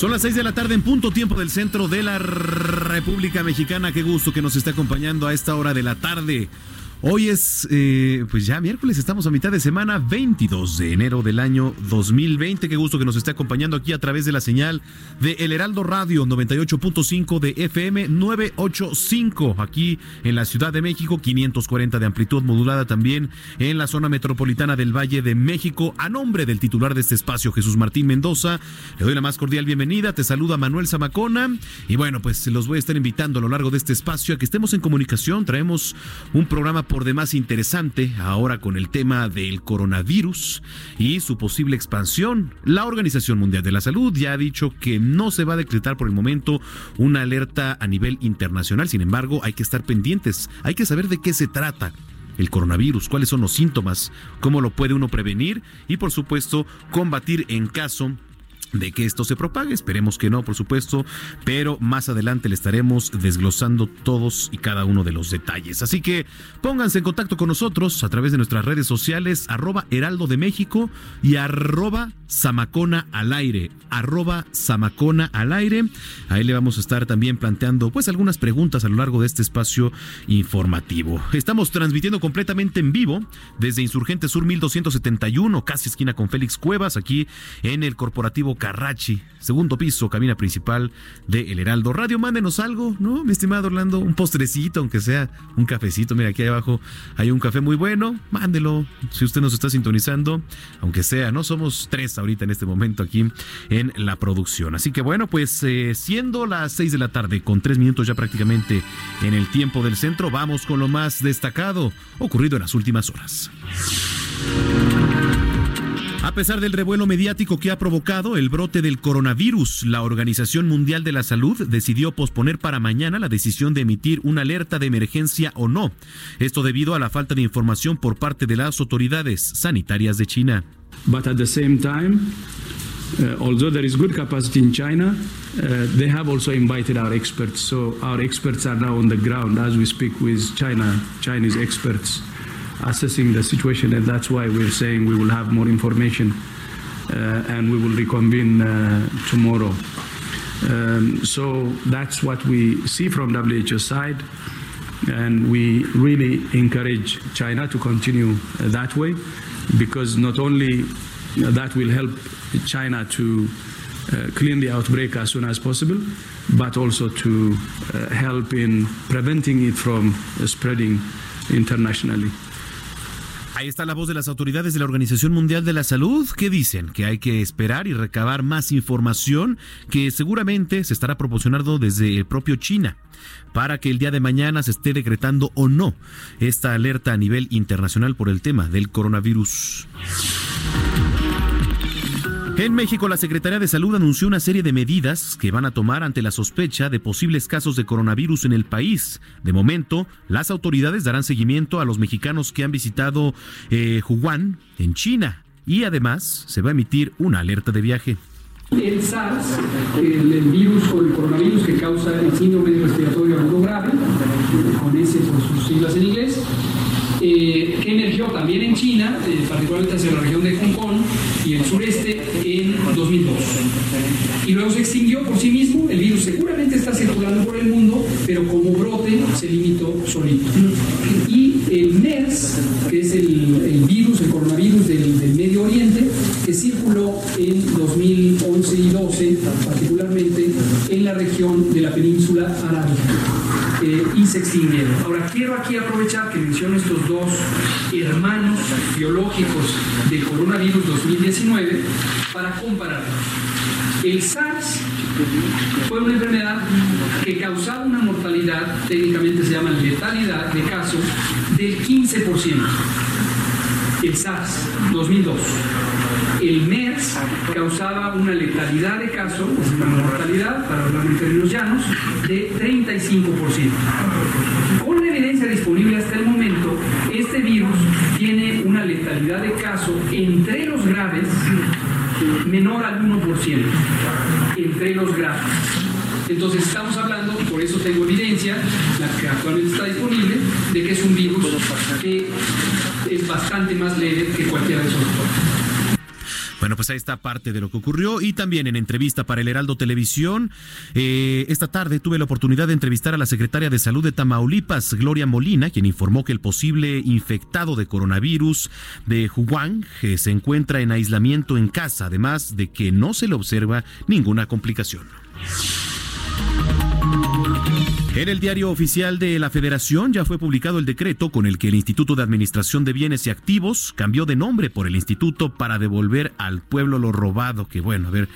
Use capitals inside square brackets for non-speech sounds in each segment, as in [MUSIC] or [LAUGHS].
Son las 6 de la tarde en punto tiempo del centro de la República Mexicana. Qué gusto que nos esté acompañando a esta hora de la tarde. Hoy es, eh, pues ya miércoles, estamos a mitad de semana, 22 de enero del año 2020. Qué gusto que nos esté acompañando aquí a través de la señal de El Heraldo Radio 98.5 de FM 985 aquí en la Ciudad de México, 540 de amplitud modulada también en la zona metropolitana del Valle de México. A nombre del titular de este espacio, Jesús Martín Mendoza, le doy la más cordial bienvenida. Te saluda Manuel Zamacona y bueno, pues los voy a estar invitando a lo largo de este espacio a que estemos en comunicación. Traemos un programa por demás interesante ahora con el tema del coronavirus y su posible expansión. La Organización Mundial de la Salud ya ha dicho que no se va a decretar por el momento una alerta a nivel internacional. Sin embargo, hay que estar pendientes, hay que saber de qué se trata el coronavirus, cuáles son los síntomas, cómo lo puede uno prevenir y por supuesto combatir en caso de que esto se propague. Esperemos que no, por supuesto, pero más adelante le estaremos desglosando todos y cada uno de los detalles. Así que pónganse en contacto con nosotros a través de nuestras redes sociales, arroba Heraldo de México y arroba Samacona al aire, arroba Samacona al aire. Ahí le vamos a estar también planteando pues algunas preguntas a lo largo de este espacio informativo. Estamos transmitiendo completamente en vivo desde Insurgente Sur 1271, casi esquina con Félix Cuevas, aquí en el corporativo Carrachi, segundo piso, cabina principal de El Heraldo Radio. Mándenos algo, ¿no? Mi estimado Orlando, un postrecito, aunque sea un cafecito. Mira, aquí abajo hay un café muy bueno, mándelo si usted nos está sintonizando, aunque sea, ¿no? Somos tres ahorita en este momento aquí en la producción. Así que bueno, pues eh, siendo las seis de la tarde, con tres minutos ya prácticamente en el tiempo del centro, vamos con lo más destacado ocurrido en las últimas horas. A pesar del revuelo mediático que ha provocado el brote del coronavirus, la Organización Mundial de la Salud decidió posponer para mañana la decisión de emitir una alerta de emergencia o no. Esto debido a la falta de información por parte de las autoridades sanitarias de China. But at the same time, uh, although there is good capacity in China, uh, they have also invited our experts. So our experts are now on the ground as we speak with China, Chinese experts. Assessing the situation, and that's why we're saying we will have more information uh, and we will reconvene uh, tomorrow. Um, so that's what we see from WHO side, and we really encourage China to continue uh, that way, because not only that will help China to uh, clean the outbreak as soon as possible, but also to uh, help in preventing it from spreading internationally. Ahí está la voz de las autoridades de la Organización Mundial de la Salud que dicen que hay que esperar y recabar más información que seguramente se estará proporcionando desde el propio China para que el día de mañana se esté decretando o no esta alerta a nivel internacional por el tema del coronavirus. En México, la Secretaría de Salud anunció una serie de medidas que van a tomar ante la sospecha de posibles casos de coronavirus en el país. De momento, las autoridades darán seguimiento a los mexicanos que han visitado eh, Wuhan, en China, y además se va a emitir una alerta de viaje. El SARS, el, virus o el coronavirus que causa el síndrome respiratorio agudo grave, con ese por sus siglas en inglés, eh, que emergió también en China, eh, particularmente hacia la región de Hong Kong y el sureste en 2002. Y luego se extinguió por sí mismo, el virus seguramente está circulando por el mundo, pero como brote se limitó solito. Y el MERS, que es el, virus, el coronavirus del, Medio Oriente, que circuló en 2011 y 12, particularmente en la región de la península arábica, eh, y. Ahora, quiero aquí aprovechar que menciono estos dos hermanos biológicos del coronavirus 2019 para compararlos. El SARS fue una enfermedad que causaba una mortalidad, técnicamente se llama letalidad de casos, del 15%. El SARS 2002. El MERS causaba una letalidad de casos, una mortalidad, para hablar en términos llanos, de 35%. Con la evidencia disponible hasta el momento, este virus tiene una letalidad de caso entre los graves menor al 1%, entre los graves. Entonces estamos hablando, por eso tengo evidencia, la que actualmente está disponible, de que es un virus que es bastante más leve que cualquiera de esos otros. Bueno, pues ahí está parte de lo que ocurrió y también en entrevista para el Heraldo Televisión. Eh, esta tarde tuve la oportunidad de entrevistar a la secretaria de Salud de Tamaulipas, Gloria Molina, quien informó que el posible infectado de coronavirus de Wuhan que se encuentra en aislamiento en casa, además de que no se le observa ninguna complicación. En el diario oficial de la Federación ya fue publicado el decreto con el que el Instituto de Administración de Bienes y Activos cambió de nombre por el Instituto para devolver al pueblo lo robado. Que bueno, a ver,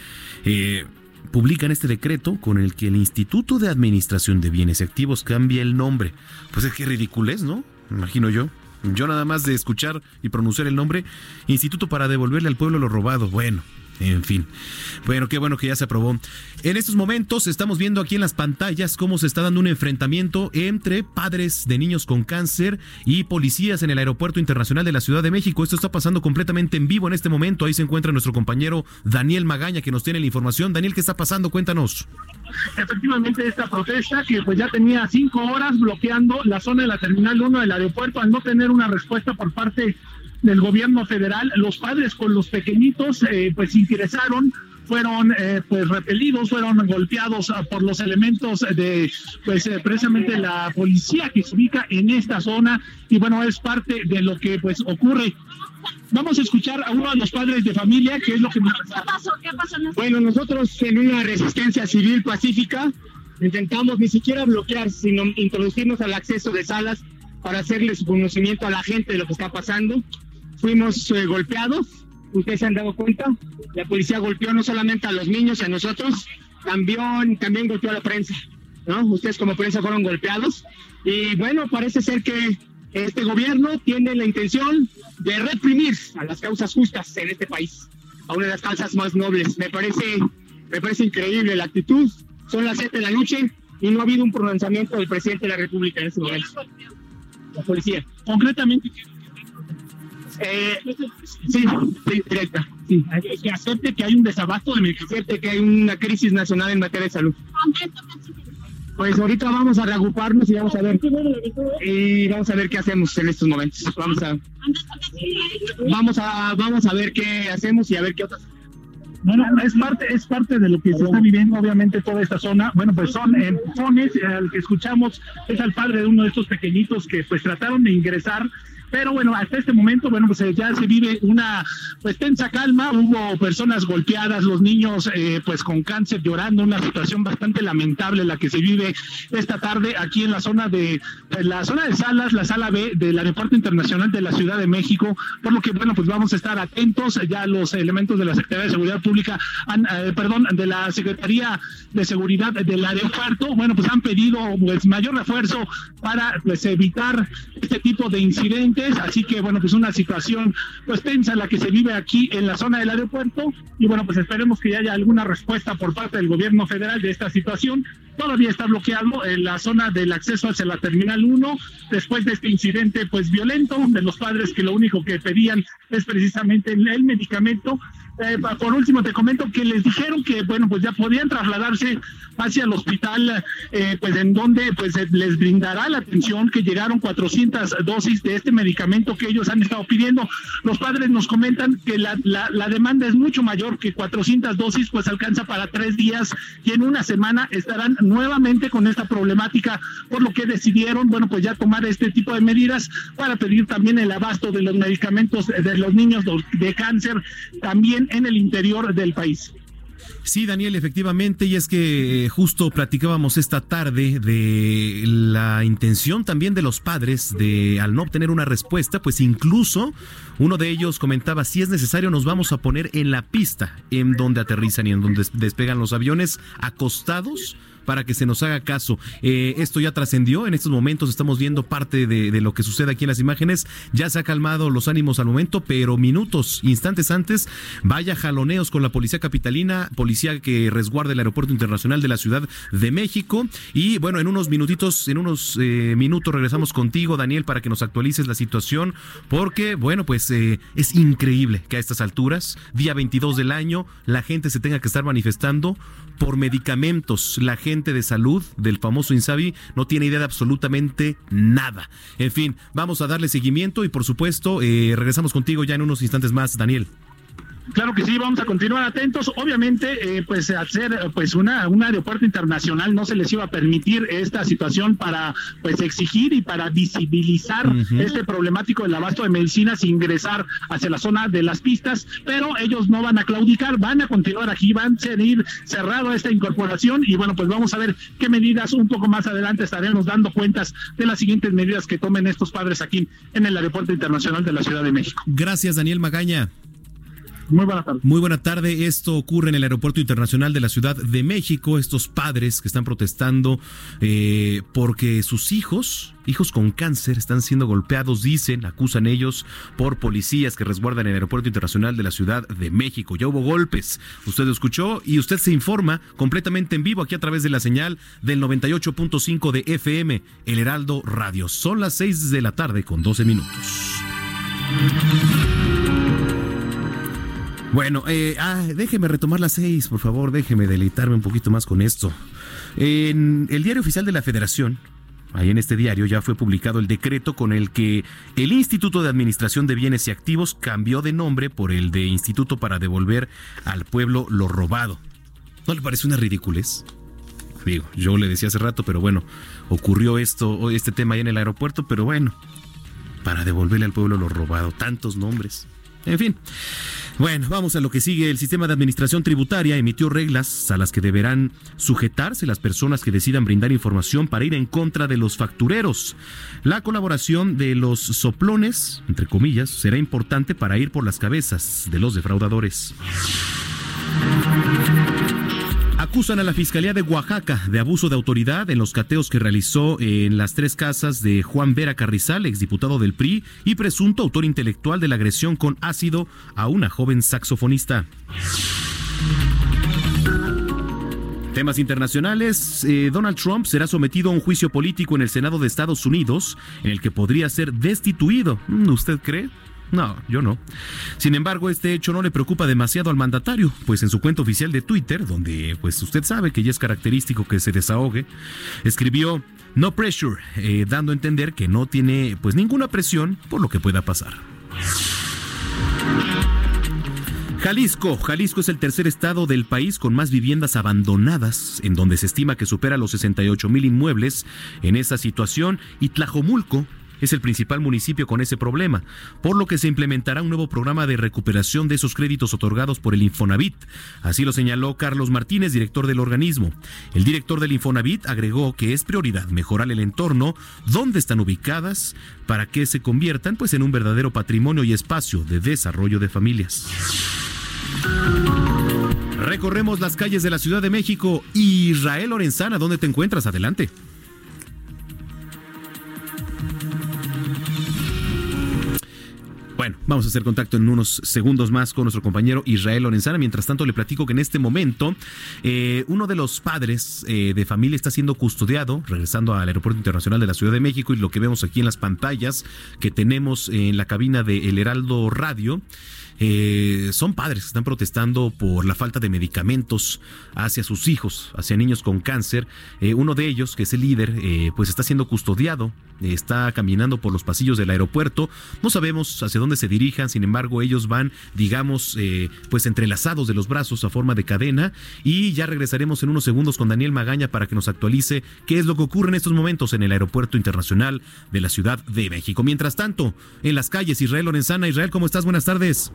eh, publican este decreto con el que el Instituto de Administración de Bienes y Activos cambia el nombre. Pues es que ridiculez, ¿no? Imagino yo. Yo nada más de escuchar y pronunciar el nombre, Instituto para devolverle al pueblo lo robado. Bueno, en fin. Bueno, qué bueno que ya se aprobó. En estos momentos estamos viendo aquí en las pantallas cómo se está dando un enfrentamiento entre padres de niños con cáncer y policías en el Aeropuerto Internacional de la Ciudad de México. Esto está pasando completamente en vivo en este momento. Ahí se encuentra nuestro compañero Daniel Magaña que nos tiene la información. Daniel, ¿qué está pasando? Cuéntanos. Efectivamente, esta protesta que pues ya tenía cinco horas bloqueando la zona de la Terminal 1 del aeropuerto al no tener una respuesta por parte del gobierno federal, los padres con los pequeñitos eh, pues ingresaron fueron eh, pues repelidos, fueron golpeados ah, por los elementos de pues eh, precisamente la policía que se ubica en esta zona y bueno es parte de lo que pues ocurre. Vamos a escuchar a uno de los padres de familia que es lo que nos ¿Qué pasó? ¿Qué pasó? Bueno, nosotros en una resistencia civil pacífica intentamos ni siquiera bloquear, sino introducirnos al acceso de salas para hacerles conocimiento a la gente de lo que está pasando. Fuimos eh, golpeados, ustedes se han dado cuenta, la policía golpeó no solamente a los niños a nosotros, también, también golpeó a la prensa, ¿no? Ustedes como prensa fueron golpeados y bueno, parece ser que este gobierno tiene la intención de reprimir a las causas justas en este país, a una de las causas más nobles. Me parece, me parece increíble la actitud. Son las 7 de la noche y no ha habido un pronunciamiento del presidente de la República en este momento. La policía. concretamente Eh, sí, sí, directa. Sí. que acepte que hay un desabasto de medicamentos. Acepte que hay una crisis nacional en materia de salud. Pues ahorita vamos a reagruparnos y vamos a ver y vamos a ver qué hacemos en estos momentos. Vamos a vamos a vamos a ver qué hacemos y a ver qué otras Bueno, es parte, es parte de lo que se está viviendo, obviamente, toda esta zona. Bueno, pues son empujones. Al que escuchamos es al padre de uno de estos pequeñitos que pues trataron de ingresar. Pero bueno, hasta este momento, bueno, pues eh, ya se vive una pues tensa calma. Hubo personas golpeadas, los niños eh, pues con cáncer llorando, una situación bastante lamentable la que se vive esta tarde aquí en la zona de la zona de salas, la sala B del Aeropuerto Internacional de la Ciudad de México. Por lo que bueno, pues vamos a estar atentos. Ya los elementos de la Secretaría de Seguridad Pública, han, eh, perdón, de la Secretaría de Seguridad del aeropuerto, bueno, pues han pedido pues mayor refuerzo para pues evitar este tipo de incidentes. Así que bueno, pues una situación pues tensa la que se vive aquí en la zona del aeropuerto y bueno, pues esperemos que haya alguna respuesta por parte del gobierno federal de esta situación. Todavía está bloqueado en la zona del acceso hacia la Terminal 1 después de este incidente pues violento de los padres que lo único que pedían es precisamente el, medicamento eh, por último te comento que les dijeron que bueno pues ya podían trasladarse hacia el hospital eh, pues en donde pues les brindará la atención que llegaron 400 dosis de este medicamento que ellos han estado pidiendo los padres nos comentan que la, la, la demanda es mucho mayor que 400 dosis pues alcanza para tres días y en una semana estarán nuevamente con esta problemática por lo que decidieron bueno pues ya tomar este tipo de medidas para pedir también el abasto de los medicamentos de los niños de cáncer también en el interior del país. Sí, Daniel, efectivamente, y es que eh, justo platicábamos esta tarde de la intención también de los padres de al no obtener una respuesta, pues incluso uno de ellos comentaba, si es necesario nos vamos a poner en la pista en donde aterrizan y en donde despegan los aviones acostados para que se nos haga caso. Eh, esto ya trascendió, en estos momentos estamos viendo parte de, lo que sucede aquí en las imágenes, ya se ha calmado los ánimos al momento, pero minutos, instantes antes, vaya jaloneos con la policía capitalina, policía que resguarda el aeropuerto internacional de la Ciudad de México. Y bueno, en unos minutitos, en unos eh, minutos regresamos contigo, Daniel, para que nos actualices la situación, porque bueno, pues eh, es increíble que a estas alturas, día 22 del año, la gente se tenga que estar manifestando por medicamentos. La gente de salud del famoso Insabi no tiene idea de absolutamente nada. En fin, vamos a darle seguimiento y por supuesto eh, regresamos contigo ya en unos instantes más, Daniel. Claro que sí, vamos a continuar atentos. Obviamente, eh, pues hacer pues una un aeropuerto internacional no se les iba a permitir esta situación para pues exigir y para visibilizar este problemático del abasto de medicinas e ingresar hacia la zona de las pistas, pero ellos no van a claudicar, van a continuar aquí, van a seguir cerrado esta incorporación y bueno, pues vamos a ver qué medidas un poco más adelante estaremos dando cuentas de las siguientes medidas que tomen estos padres aquí en el aeropuerto internacional de la Ciudad de México. Gracias, Daniel Magaña. Muy buena tarde. Muy buena tarde. Esto ocurre en el Aeropuerto Internacional de la Ciudad de México. Estos padres que están protestando eh, porque sus hijos, hijos con cáncer, están siendo golpeados, dicen, acusan ellos por policías que resguardan el Aeropuerto Internacional de la Ciudad de México. Ya hubo golpes. Usted escuchó y usted se informa completamente en vivo aquí a través de la señal del 98.5 de FM, El Heraldo Radio. Son las 6 de la tarde con 12 minutos. Bueno, eh, ah, déjeme retomar las seis, por favor, déjeme deleitarme un poquito más con esto. En el diario oficial de la Federación, ahí en este diario ya fue publicado el decreto con el que el Instituto de Administración de Bienes y Activos cambió de nombre por el de Instituto para devolver al pueblo lo robado. ¿No le parece una ridiculez? Digo, yo le decía hace rato, pero bueno, ocurrió esto, este tema ahí en el aeropuerto, pero bueno, para devolverle al pueblo lo robado, tantos nombres. En fin. Bueno, vamos a lo que sigue. El sistema de administración tributaria emitió reglas a las que deberán sujetarse las personas que decidan brindar información para ir en contra de los factureros. La colaboración de los soplones, entre comillas, será importante para ir por las cabezas de los defraudadores. Acusan a la Fiscalía de Oaxaca de abuso de autoridad en los cateos que realizó en las tres casas de Juan Vera Carrizal, exdiputado del PRI y presunto autor intelectual de la agresión con ácido a una joven saxofonista. Temas internacionales. Eh, Donald Trump será sometido a un juicio político en el Senado de Estados Unidos en el que podría ser destituido. ¿Usted cree? No, yo no. Sin embargo, este hecho no le preocupa demasiado al mandatario, pues en su cuenta oficial de Twitter, donde pues usted sabe que ya es característico que se desahogue, escribió no pressure, eh, dando a entender que no tiene pues ninguna presión por lo que pueda pasar. Jalisco. Jalisco es el tercer estado del país con más viviendas abandonadas, en donde se estima que supera los 68 mil inmuebles en esa situación, y Tlajomulco es el principal municipio con ese problema, por lo que se implementará un nuevo programa de recuperación de esos créditos otorgados por el Infonavit. Así lo señaló Carlos Martínez, director del organismo. El director del Infonavit agregó que es prioridad mejorar el entorno donde están ubicadas para que se conviertan pues en un verdadero patrimonio y espacio de desarrollo de familias. Recorremos las calles de la Ciudad de México. Israel Lorenzana, ¿dónde te encuentras? Adelante. Bueno, vamos a hacer contacto en unos segundos más con nuestro compañero Israel Lorenzana. Mientras tanto, le platico que en este momento eh, uno de los padres eh, de familia está siendo custodiado, regresando al Aeropuerto Internacional de la Ciudad de México y lo que vemos aquí en las pantallas que tenemos en la cabina de El Heraldo Radio. Eh, son padres que están protestando por la falta de medicamentos hacia sus hijos, hacia niños con cáncer. Eh, uno de ellos, que es el líder, eh, pues está siendo custodiado, está caminando por los pasillos del aeropuerto. No sabemos hacia dónde se dirijan, sin embargo, ellos van, digamos, pues entrelazados de los brazos a forma de cadena. Y ya regresaremos en unos segundos con Daniel Magaña para que nos actualice qué es lo que ocurre en estos momentos en el Aeropuerto Internacional de la Ciudad de México. Mientras tanto, en las calles, Israel Lorenzana. Israel, ¿cómo estás? Buenas tardes.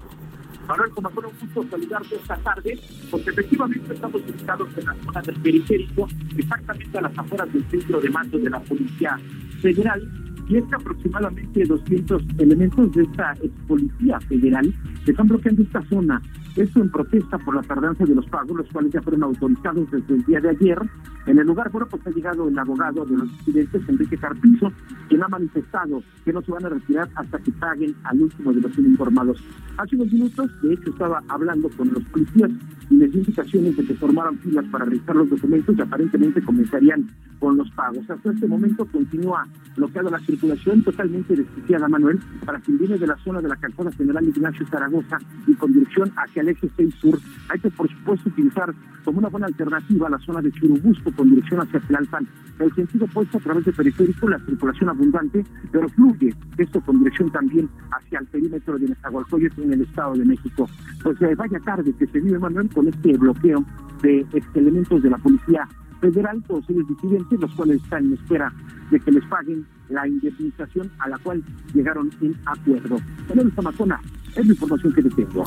Manuel, como fue un gusto saludarte esta tarde, porque efectivamente estamos ubicados en la zona del periférico, exactamente a las afueras del centro de mando de la Policía Federal, y es que aproximadamente 200 elementos de esta ex Policía Federal están bloqueando esta zona esto en protesta por la tardanza de los pagos, los cuales ya fueron autorizados desde el día de ayer. En el lugar, bueno, pues ha llegado el abogado de los estudiantes, Enrique Carpizo, quien ha manifestado que no se van a retirar hasta que paguen al último de los informados. Hace unos minutos, de hecho, estaba hablando con los policías y les dio indicaciones de que formaran filas para revisar los documentos y aparentemente comenzarían con los pagos. Hasta este momento continúa bloqueada la circulación totalmente desquiciada, Manuel, para quien viene de la zona de la calzada general Ignacio Zaragoza y con dirección hacia el eje 6 sur. Hay que, por supuesto, utilizar como una buena alternativa la zona de Churubusco con dirección hacia Tlalpan. El sentido opuesto a través de periférico, la circulación abundante, pero fluye esto con dirección también hacia el perímetro de Nezahualcóyotl en el Estado de México. Pues eh, vaya tarde que se vive, Manuel, con este bloqueo de elementos de la policía federal, todos ellos disidentes, los cuales están en espera de que les paguen la indemnización a la cual llegaron en acuerdo. Manuel Zamacona, es la información que tengo.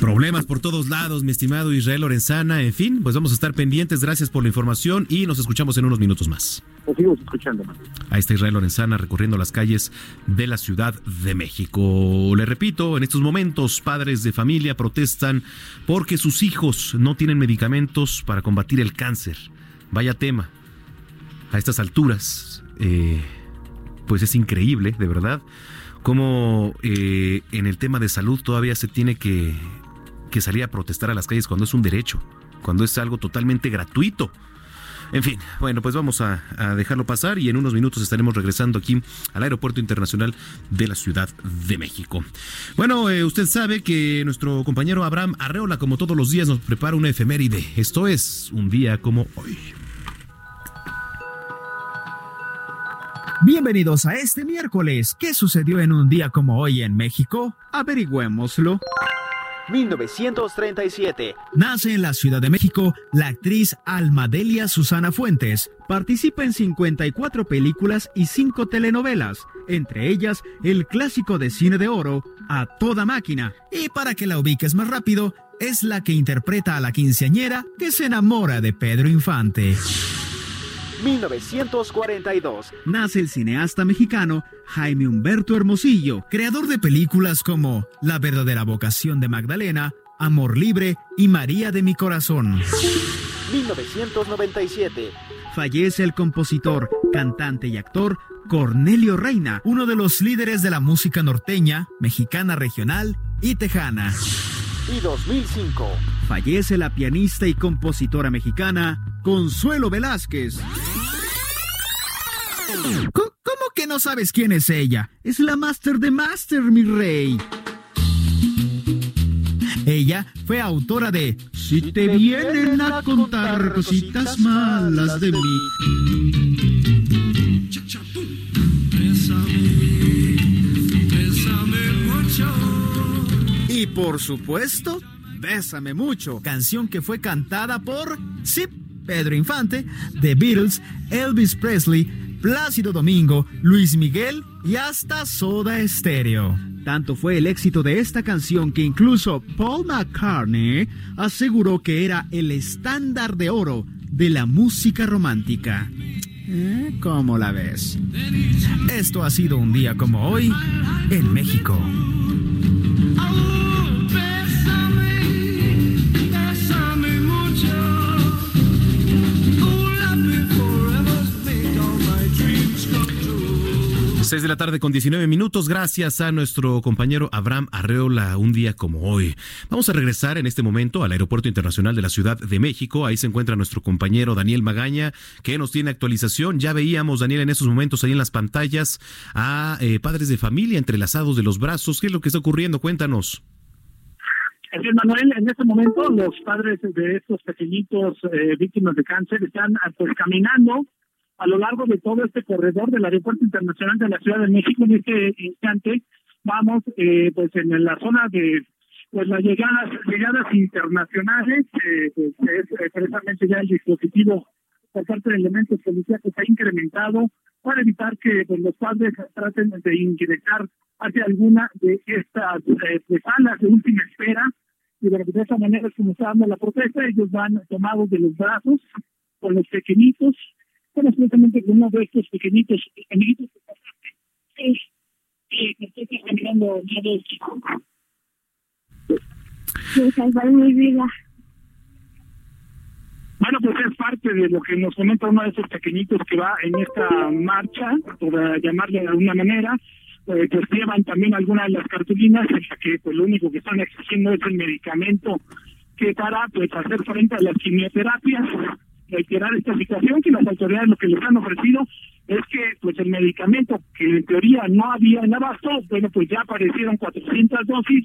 Problemas por todos lados, mi estimado Israel Lorenzana. En fin, pues vamos a estar pendientes. Gracias por la información y nos escuchamos en unos minutos más. Nos seguimos escuchando más. Ahí está Israel Lorenzana recorriendo las calles de la Ciudad de México. Le repito, en estos momentos padres de familia protestan porque sus hijos no tienen medicamentos para combatir el cáncer. Vaya tema. A estas alturas, eh, pues es increíble, de verdad cómo eh, en el tema de salud todavía se tiene que, salir a protestar a las calles cuando es un derecho, cuando es algo totalmente gratuito. En fin, bueno, pues vamos a, dejarlo pasar y en unos minutos estaremos regresando aquí al Aeropuerto Internacional de la Ciudad de México. Bueno, eh, usted sabe que nuestro compañero Abraham Arreola, como todos los días, nos prepara una efeméride. Esto es un día como hoy. Bienvenidos a este miércoles. ¿Qué sucedió en un día como hoy en México? Averigüémoslo. 1937. Nace en la Ciudad de México la actriz Almadelia Susana Fuentes. Participa en 54 películas y 5 telenovelas, entre ellas el clásico de cine de oro, A Toda Máquina. Y para que la ubiques más rápido, es la que interpreta a la quinceañera que se enamora de Pedro Infante. 1942. Nace el cineasta mexicano Jaime Humberto Hermosillo, creador de películas como La verdadera vocación de Magdalena, Amor libre y María de mi corazón. 1997. Fallece el compositor, cantante y actor Cornelio Reina, uno de los líderes de la música norteña, mexicana regional y tejana. Y 2005. Fallece la pianista y compositora mexicana Consuelo Velázquez. ¿Cómo que no sabes quién es ella? Es la Master de Master, mi rey. Ella fue autora de Si te vienen a contar cositas malas de mí. Y por supuesto, Bésame mucho, canción que fue cantada por Zip Pedro Infante, The Beatles, Elvis Presley, Plácido Domingo, Luis Miguel y hasta Soda Stereo. Tanto fue el éxito de esta canción que incluso Paul McCartney aseguró que era el estándar de oro de la música romántica. ¿Eh? ¿Cómo la ves? Esto ha sido un día como hoy en México. 6 de la tarde con 19 minutos, gracias a nuestro compañero Abraham Arreola, un día como hoy. Vamos a regresar en este momento al Aeropuerto Internacional de la Ciudad de México. Ahí se encuentra nuestro compañero Daniel Magaña, que nos tiene actualización. Ya veíamos, Daniel, en esos momentos ahí en las pantallas a eh, padres de familia entrelazados de los brazos. ¿Qué es lo que está ocurriendo? Cuéntanos. Manuel, en este momento los padres de estos pequeñitos eh, víctimas de cáncer están pues caminando a lo largo de todo este corredor del Aeropuerto Internacional de la Ciudad de México. En este instante vamos eh, pues en la zona de pues las llegadas llegadas internacionales, eh, pues es precisamente ya el dispositivo por parte de elementos policiales se ha incrementado para evitar que pues, los padres traten de ingresar hacia alguna de estas eh, pues, salas de última espera. Y de esa manera es como está dando la protesta, ellos van tomados de los brazos con los pequeñitos uno de estos pequeñitos amiguitos que sí, me estoy caminando de salvar mi vida. Bueno, pues es parte de lo que nos comenta uno de esos pequeñitos que va en esta marcha, por llamarle de alguna manera, eh, pues llevan también algunas de las cartulinas en la que pues lo único que están exigiendo es el medicamento que para pues hacer frente a las quimioterapias reiterar esta situación, que las autoridades lo que les han ofrecido es que pues el medicamento que en teoría no había en abasto, bueno, pues ya aparecieron 400 dosis,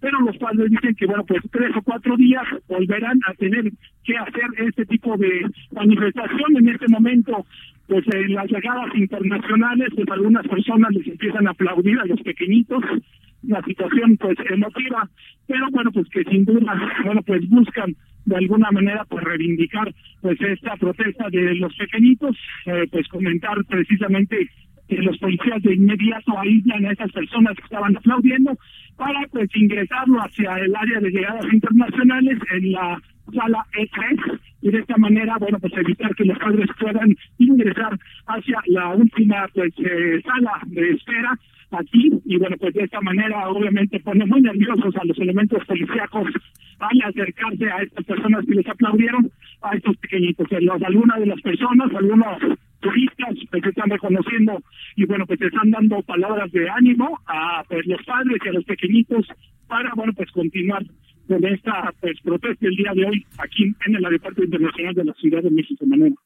pero los padres dicen que, bueno, pues tres o cuatro días volverán a tener que hacer este tipo de manifestación. En este momento, pues en las llegadas internacionales, pues algunas personas les empiezan a aplaudir a los pequeñitos, la situación pues emotiva, pero bueno, pues que sin duda, bueno, pues buscan de alguna manera pues reivindicar pues esta protesta de los pequeñitos, eh, pues comentar precisamente que los policías de inmediato aíslan a esas personas que estaban aplaudiendo para pues ingresarlo hacia el área de llegadas internacionales en la sala E3 y de esta manera, bueno, pues evitar que los padres puedan ingresar hacia la última pues eh, sala de espera aquí y bueno, pues de esta manera obviamente pone muy nerviosos a los elementos policíacos al acercarse a estas personas que les aplaudieron, a estos pequeñitos. Los, algunas de las personas, algunos turistas pues están reconociendo y bueno, pues están dando palabras de ánimo a pues, los padres y a los pequeñitos para, bueno, pues continuar con esta pues, protesta el día de hoy aquí en el Aeropuerto Internacional de la Ciudad de México, Manera.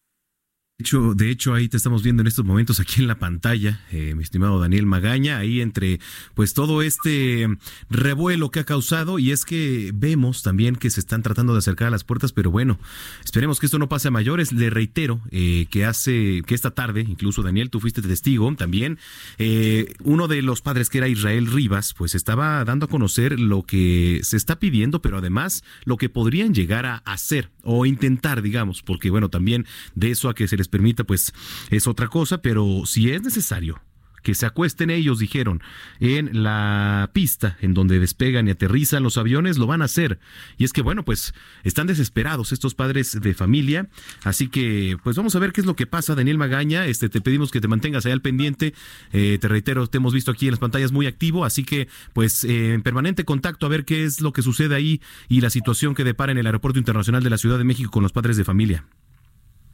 De hecho, de hecho, ahí te estamos viendo en estos momentos aquí en la pantalla, eh, mi estimado Daniel Magaña, ahí entre pues todo este revuelo que ha causado y es que vemos también que se están tratando de acercar a las puertas, pero bueno, esperemos que esto no pase a mayores. Le reitero eh, que hace que esta tarde, incluso Daniel, tú fuiste testigo también, eh, uno de los padres que era Israel Rivas, pues estaba dando a conocer lo que se está pidiendo, pero además lo que podrían llegar a hacer o intentar, digamos, porque bueno, también de eso a que se les permita, pues es otra cosa, pero si es necesario que se acuesten ellos, dijeron, en la pista en donde despegan y aterrizan los aviones, lo van a hacer. Y es que, bueno, pues están desesperados estos padres de familia. Así que, pues vamos a ver qué es lo que pasa, Daniel Magaña. Este, te pedimos que te mantengas ahí al pendiente. Eh, te reitero, te hemos visto aquí en las pantallas muy activo, así que, pues, eh, en permanente contacto a ver qué es lo que sucede ahí y la situación que depara en el Aeropuerto Internacional de la Ciudad de México con los padres de familia.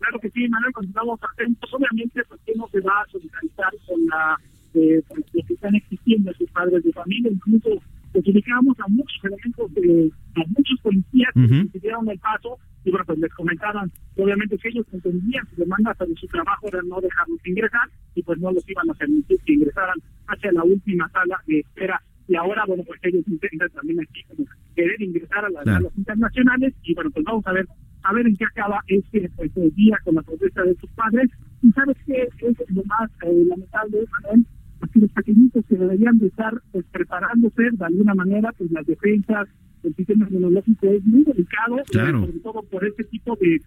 Claro que sí, Manuel, cuando estamos atentos. Obviamente, pues, no se va a solidarizar con la eh, pues, que están existiendo sus padres de familia. Incluso ubicamos a muchos elementos, de, a muchos policías que dieron el paso y bueno, pues les comentaban obviamente que ellos entendían su demanda, pero su trabajo era no dejarlos ingresar y pues no los iban a permitir que ingresaran hacia la última sala de espera. Y ahora, bueno, pues ellos intentan también aquí como querer ingresar a las salas internacionales y bueno, pues vamos a ver a ver en qué acaba este pues, día con la protesta de sus padres. Y sabes qué es lo más eh, lamentable, Manuel, que los pequeñitos que deberían de estar pues, preparándose de alguna manera, pues las defensas, el sistema inmunológico es muy delicado, eh, sobre todo por este tipo de,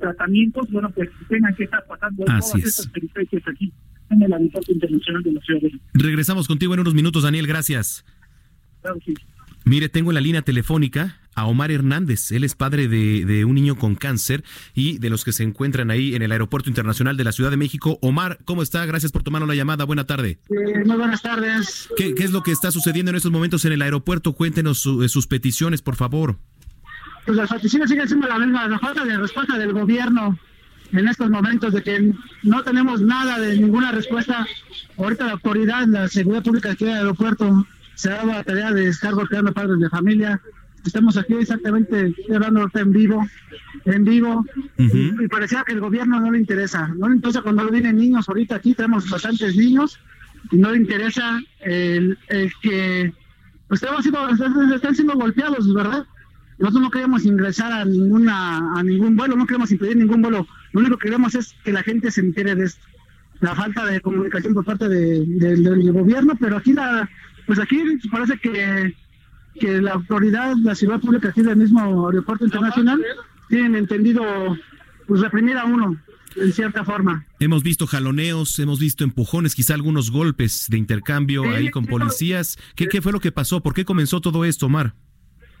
tratamientos, bueno, pues tengan que estar pasando todas estas peripecias aquí en el Aeropuerto Internacional de la Ciudad de México. Regresamos contigo en unos minutos, Daniel, gracias. Claro, sí. Mire, tengo en la línea telefónica a Omar Hernández. Él es padre de, un niño con cáncer y de los que se encuentran ahí en el Aeropuerto Internacional de la Ciudad de México. Omar, ¿cómo está? Gracias por tomar la llamada. Buena tarde. muy buenas tardes. ¿Qué, es lo que está sucediendo en estos momentos en el aeropuerto? Cuéntenos eh, sus peticiones, por favor. Pues las peticiones siguen siendo la misma, la falta de respuesta del gobierno en estos momentos de que no tenemos nada de ninguna respuesta. Ahorita la autoridad, la seguridad pública aquí del aeropuerto se ha dado la tarea de estar golpeando padres de familia. Estamos aquí exactamente hablando en vivo, en vivo, y, parecía que el gobierno no le interesa. No interesa cuando vienen niños, ahorita aquí tenemos bastantes niños, y no le interesa el, que pues están siendo golpeados, ¿verdad? Nosotros no queremos ingresar a ninguna a ningún vuelo, no queremos impedir ningún vuelo. Lo único que queremos es que la gente se entere de esto. La falta de comunicación por parte del gobierno, pero aquí la pues aquí parece que, que la autoridad, la ciudad pública aquí del mismo aeropuerto internacional tienen entendido pues reprimir a uno en cierta forma. Hemos visto jaloneos, hemos visto empujones, quizá algunos golpes de intercambio ahí con policías. ¿Qué, ¿Qué fue lo que pasó? ¿Por qué comenzó todo esto, Omar?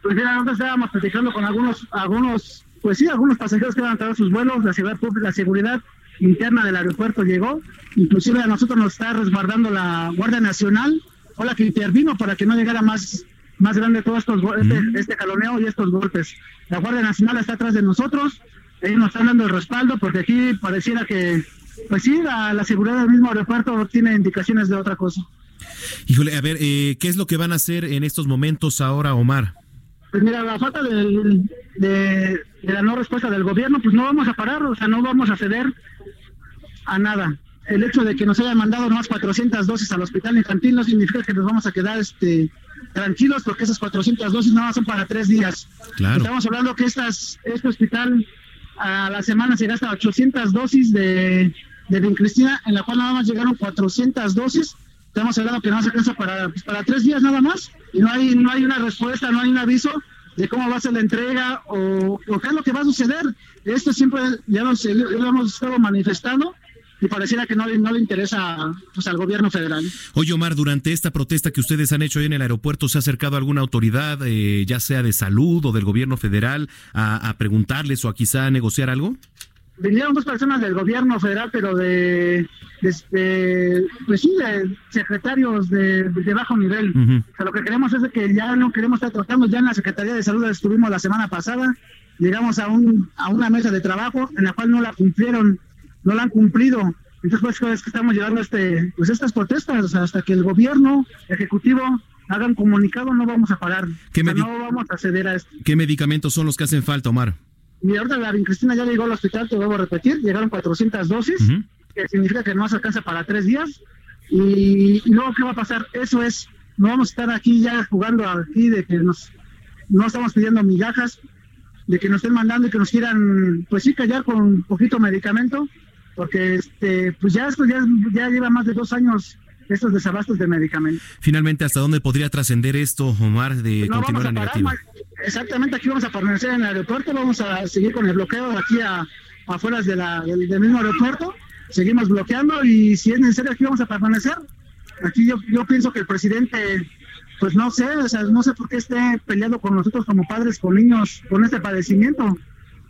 Pues mira, nosotros estábamos platicando con algunos, algunos, pues sí, algunos pasajeros que iban a traer sus vuelos, la ciudad pública, la seguridad interna del aeropuerto llegó, inclusive a nosotros nos está resguardando la Guardia Nacional, o la que intervino para que no llegara más más grande todo estos este, este caloneo y estos golpes. La Guardia Nacional está atrás de nosotros, ellos nos están dando el respaldo porque aquí pareciera que, pues sí, la, seguridad del mismo aeropuerto tiene indicaciones de otra cosa. Híjole, a ver, eh, ¿qué es lo que van a hacer en estos momentos ahora, Omar? Pues mira, la falta de, de, la no respuesta del gobierno, pues no vamos a parar, o sea, no vamos a ceder a nada. El hecho de que nos hayan mandado más 400 dosis al hospital infantil no significa que nos vamos a quedar este tranquilos porque esas 400 dosis nada más son para tres días. Estamos hablando que estas, este hospital a la semana se gasta 800 dosis de, de Cristina, en la cual nada más llegaron 400 dosis. Estamos hablando que no se alcanza para, pues, para tres días nada más y no hay, no hay una respuesta, no hay un aviso de cómo va a ser la entrega o, qué es lo que va a suceder. Esto siempre ya, nos, ya lo hemos estado manifestando y pareciera que no, no le interesa pues, al gobierno federal. Oye, Omar, durante esta protesta que ustedes han hecho hoy en el aeropuerto, ¿se ha acercado alguna autoridad, eh, ya sea de salud o del gobierno federal, a, preguntarles o a quizá a negociar algo? Vinieron dos personas del gobierno federal, pero de, de, pues sí, de secretarios de, de bajo nivel. o sea, lo que queremos es que ya no queremos estar tratando, ya en la Secretaría de Salud estuvimos la semana pasada, llegamos a, un, a una mesa de trabajo en la cual no la cumplieron no la han cumplido. Entonces, pues, es que estamos llevando este, pues estas protestas, hasta que el gobierno ejecutivo haga un comunicado, no vamos a parar. no vamos a ceder a esto. ¿Qué medicamentos son los que hacen falta, Omar? Y ahorita la Cristina ya llegó al hospital, te vuelvo a repetir, llegaron 400 dosis, que significa que no se alcanza para tres días. Y, luego, ¿qué va a pasar? Eso es, no vamos a estar aquí ya jugando aquí de que nos, no estamos pidiendo migajas, de que nos estén mandando y que nos quieran, pues sí, callar con un poquito medicamento porque este, pues ya esto ya, ya lleva más de dos años estos desabastos de medicamentos. Finalmente, ¿hasta dónde podría trascender esto, Omar, de continuar la negativa? Exactamente, aquí vamos a permanecer en el aeropuerto, vamos a seguir con el bloqueo aquí a, afuera de la, del, mismo aeropuerto, seguimos bloqueando y si es necesario aquí vamos a permanecer. Aquí yo, yo pienso que el presidente, pues no sé, o sea, no sé por qué esté peleado con nosotros como padres, con niños, con este padecimiento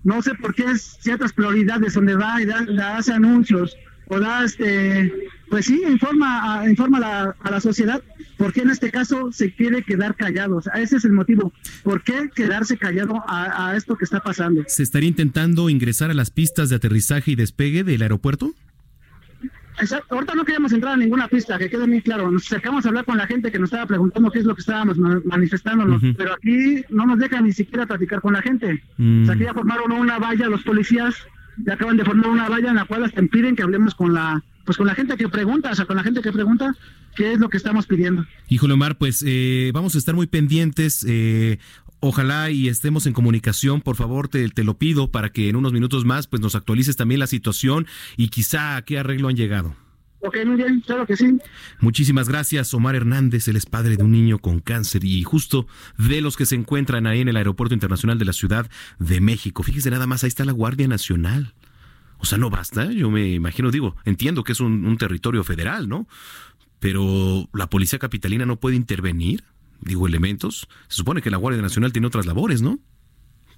no sé por qué ciertas prioridades donde va y da, hace anuncios o da este pues sí informa a, informa a la, sociedad por qué en este caso se quiere quedar callados ese es el motivo. Por qué quedarse callado a esto que está pasando se estaría intentando ingresar a las pistas de aterrizaje y despegue del aeropuerto Exacto. Ahorita no queríamos entrar a ninguna pista, que quede muy claro. Nos acercamos a hablar con la gente que nos estaba preguntando qué es lo que estábamos manifestándonos, pero aquí no nos dejan ni siquiera platicar con la gente. O sea, aquí ya formaron una valla los policías, ya acaban de formar una valla en la cual hasta impiden que hablemos con la pues con la gente que pregunta, o sea, con la gente que pregunta qué es lo que estamos pidiendo. Híjole, Omar, pues eh, vamos a estar muy pendientes. Eh, ojalá y estemos en comunicación, por favor, te, te, lo pido para que en unos minutos más pues nos actualices también la situación y quizá a qué arreglo han llegado. Ok, muy bien, claro que sí. Muchísimas gracias, Omar Hernández, él es padre de un niño con cáncer y justo de los que se encuentran ahí en el Aeropuerto Internacional de la Ciudad de México. Fíjese nada más, ahí está la Guardia Nacional. O sea, no basta, yo me imagino, digo, entiendo que es un, un territorio federal, ¿no? Pero la policía capitalina no puede intervenir digo, elementos. Se supone que la Guardia Nacional tiene otras labores, ¿no?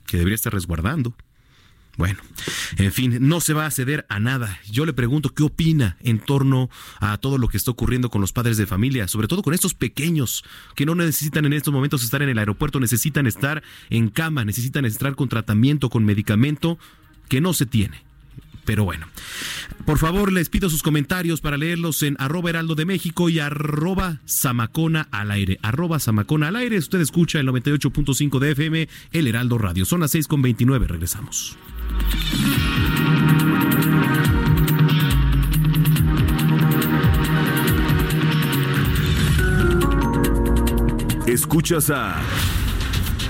Que debería estar resguardando. Bueno, en fin, no se va a ceder a nada. Yo le pregunto qué opina en torno a todo lo que está ocurriendo con los padres de familia, sobre todo con estos pequeños que no necesitan en estos momentos estar en el aeropuerto, necesitan estar en cama, necesitan estar con tratamiento, con medicamento que no se tiene Pero bueno, por favor les pido sus comentarios para leerlos en arroba heraldo de México y arroba zamacona al aire. Arroba zamacona al aire. Usted escucha el 98.5 de FM, el Heraldo Radio. Son las 6 con 29. Regresamos. Escuchas a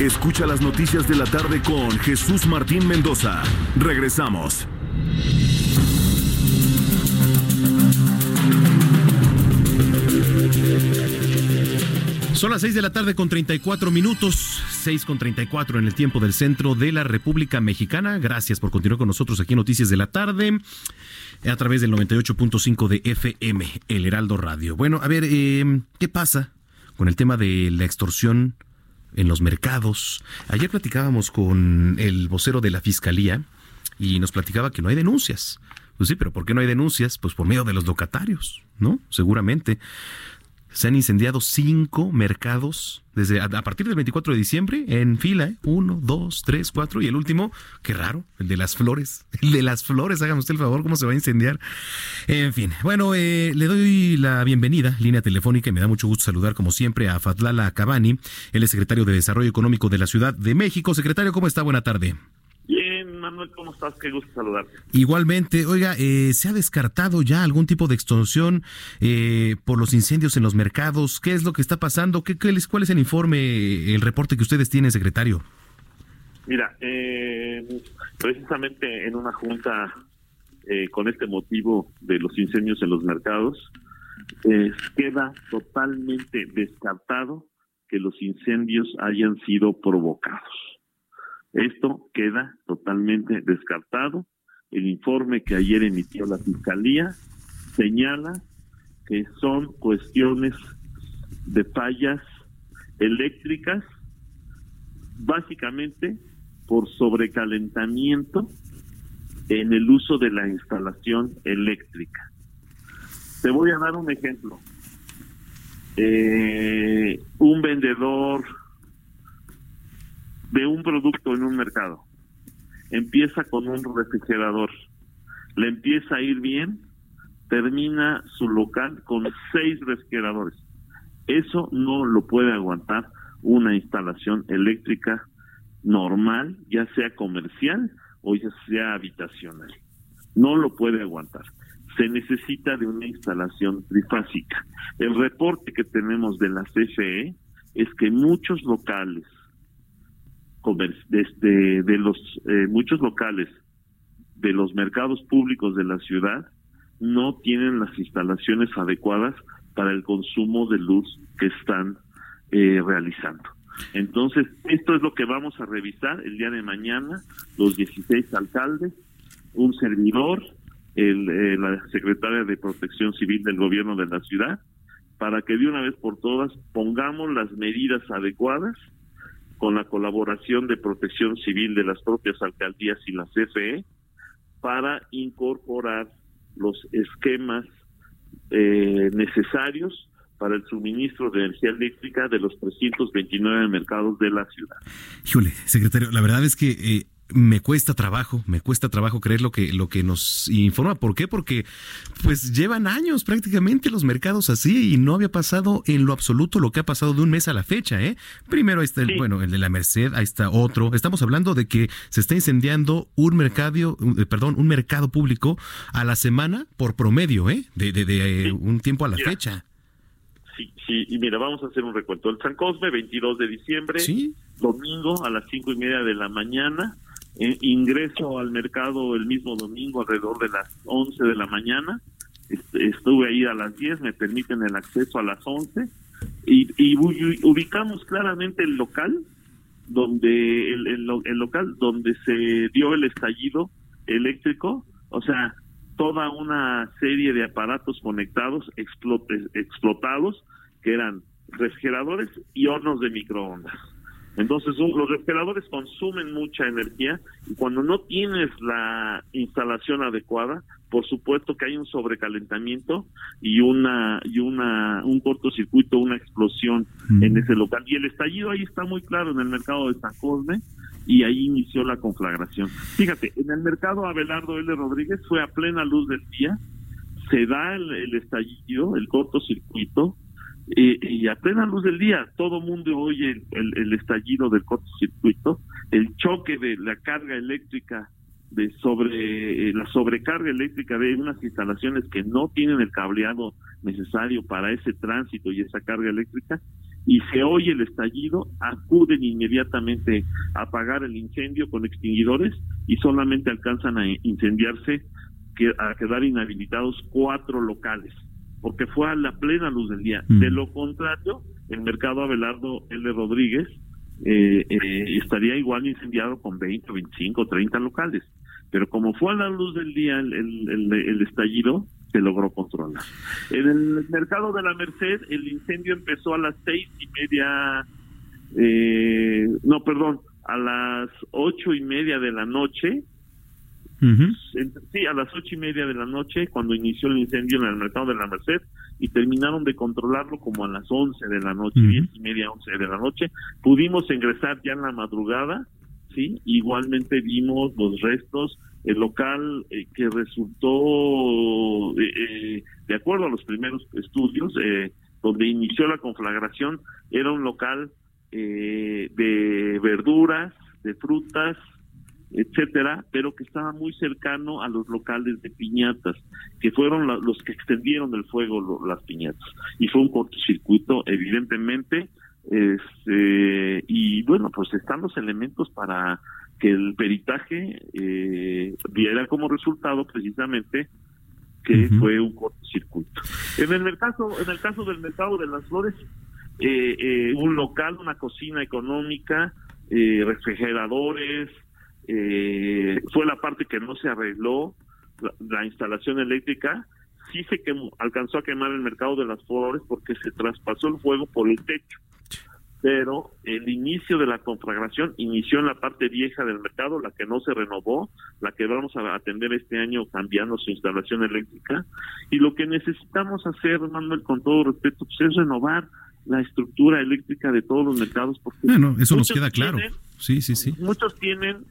Escucha las noticias de la tarde con Jesús Martín Mendoza. Regresamos. Son las 6 de la tarde con 34 minutos, 6 con 34 en el tiempo del centro de la República Mexicana. Gracias por continuar con nosotros aquí en Noticias de la Tarde a través del 98.5 de FM, El Heraldo Radio. Bueno, a ver, eh, ¿qué pasa con el tema de la extorsión en los mercados? Ayer platicábamos con el vocero de la Fiscalía y nos platicaba que no hay denuncias. Pues sí, pero ¿por qué no hay denuncias? Pues por medio de los locatarios, ¿no? Seguramente se han incendiado cinco mercados desde a, partir del 24 de diciembre en fila, ¿eh? uno, dos, tres, cuatro y el último, qué raro, el de las flores, [LAUGHS] el de las flores, hágame usted el favor, cómo se va a incendiar. En fin, bueno, eh, le doy la bienvenida, línea telefónica, y me da mucho gusto saludar como siempre a Fatlala Cabani, el secretario de Desarrollo Económico de la Ciudad de México. Secretario, ¿cómo está? Buena tarde. Bien, Manuel, ¿cómo estás? Qué gusto saludarte. Igualmente, oiga, eh, ¿se ha descartado ya algún tipo de extorsión eh, por los incendios en los mercados? ¿Qué es lo que está pasando? ¿Qué, qué, ¿Cuál es el informe, el reporte que ustedes tienen, secretario? Mira, eh, precisamente en una junta eh, con este motivo de los incendios en los mercados, eh, queda totalmente descartado que los incendios hayan sido provocados. Esto queda totalmente descartado. El informe que ayer emitió la Fiscalía señala que son cuestiones de fallas eléctricas, básicamente por sobrecalentamiento en el uso de la instalación eléctrica. Te voy a dar un ejemplo. Eh, un vendedor de un producto en un mercado. Empieza con un refrigerador, le empieza a ir bien, termina su local con seis refrigeradores. Eso no lo puede aguantar una instalación eléctrica normal, ya sea comercial o ya sea habitacional. No lo puede aguantar. Se necesita de una instalación trifásica. El reporte que tenemos de la CFE es que muchos locales desde de los eh, muchos locales de los mercados públicos de la ciudad no tienen las instalaciones adecuadas para el consumo de luz que están eh, realizando. Entonces, esto es lo que vamos a revisar el día de mañana, los 16 alcaldes, un servidor, el, eh, la secretaria de Protección Civil del gobierno de la ciudad, para que de una vez por todas pongamos las medidas adecuadas con la colaboración de protección civil de las propias alcaldías y la CFE para incorporar los esquemas eh, necesarios para el suministro de energía eléctrica de los 329 mercados de la ciudad. Híjole, secretario, la verdad es que eh, me cuesta trabajo, me cuesta trabajo creer lo que, lo que nos informa. ¿Por qué? Porque pues llevan años prácticamente los mercados así y no había pasado en lo absoluto lo que ha pasado de un mes a la fecha, ¿eh? Primero ahí está el, bueno, el de la Merced, ahí está otro. Estamos hablando de que se está incendiando un mercado, eh, perdón, un mercado público a la semana por promedio, ¿eh? De, de, de un tiempo a la fecha. Sí, sí, y mira, vamos a hacer un recuento. El San Cosme, 22 de diciembre, domingo a las cinco y media de la mañana, eh, ingreso al mercado el mismo domingo alrededor de las 11 de la mañana. estuve ahí a las 10, me permiten el acceso a las 11 y, ubicamos claramente el local donde el, el, local donde se dio el estallido eléctrico o sea, toda una serie de aparatos conectados explotados que eran refrigeradores y hornos de microondas. Entonces los refrigeradores consumen mucha energía y cuando no tienes la instalación adecuada, por supuesto que hay un sobrecalentamiento y una y una un cortocircuito, una explosión en ese local. Y el estallido ahí está muy claro en el mercado de San Cosme y ahí inició la conflagración. Fíjate, en el mercado Abelardo L. Rodríguez fue a plena luz del día, se da el estallido, el cortocircuito, y a plena luz del día todo mundo oye el, estallido del cortocircuito, el choque de la carga eléctrica de sobre eh, la sobrecarga eléctrica de unas instalaciones que no tienen el cableado necesario para ese tránsito y esa carga eléctrica y se oye el estallido, acuden inmediatamente a apagar el incendio con extinguidores y solamente alcanzan a incendiarse, a quedar inhabilitados cuatro locales porque fue a la plena luz del día. De lo contrario, el mercado Abelardo L. Rodríguez eh, eh, estaría igual incendiado con 20, 25, 30 locales. Pero como fue a la luz del día el, el, estallido, se logró controlar. En el mercado de la Merced, el incendio empezó a las seis y media, eh, no, perdón, a las ocho y media de la noche, Sí, a las ocho y media de la noche, cuando inició el incendio en el mercado de la Merced, y terminaron de controlarlo como a las once de la noche, diez y media, once de la noche. Pudimos ingresar ya en la madrugada, sí, igualmente vimos los restos. El local eh, que resultó, eh, eh, de acuerdo a los primeros estudios, donde inició la conflagración, era un local de verduras, de frutas, etcétera, pero que estaba muy cercano a los locales de piñatas, que fueron los que extendieron el fuego las piñatas. Y fue un cortocircuito, evidentemente, este, y bueno, pues están los elementos para que el peritaje eh, diera como resultado precisamente que fue un cortocircuito. En el caso, en el caso del mercado de las flores, eh, eh, un local, una cocina económica, refrigeradores, eh, fue la parte que no se arregló, la, instalación eléctrica, sí se quemó, alcanzó a quemar el mercado de las flores porque se traspasó el fuego por el techo. Pero el inicio de la conflagración inició en la parte vieja del mercado, la que no se renovó, la que vamos a atender este año cambiando su instalación eléctrica. Y lo que necesitamos hacer, Manuel, con todo respeto, pues es renovar la estructura eléctrica de todos los mercados. Porque bueno, eso nos queda claro. sí, sí, sí. Muchos tienen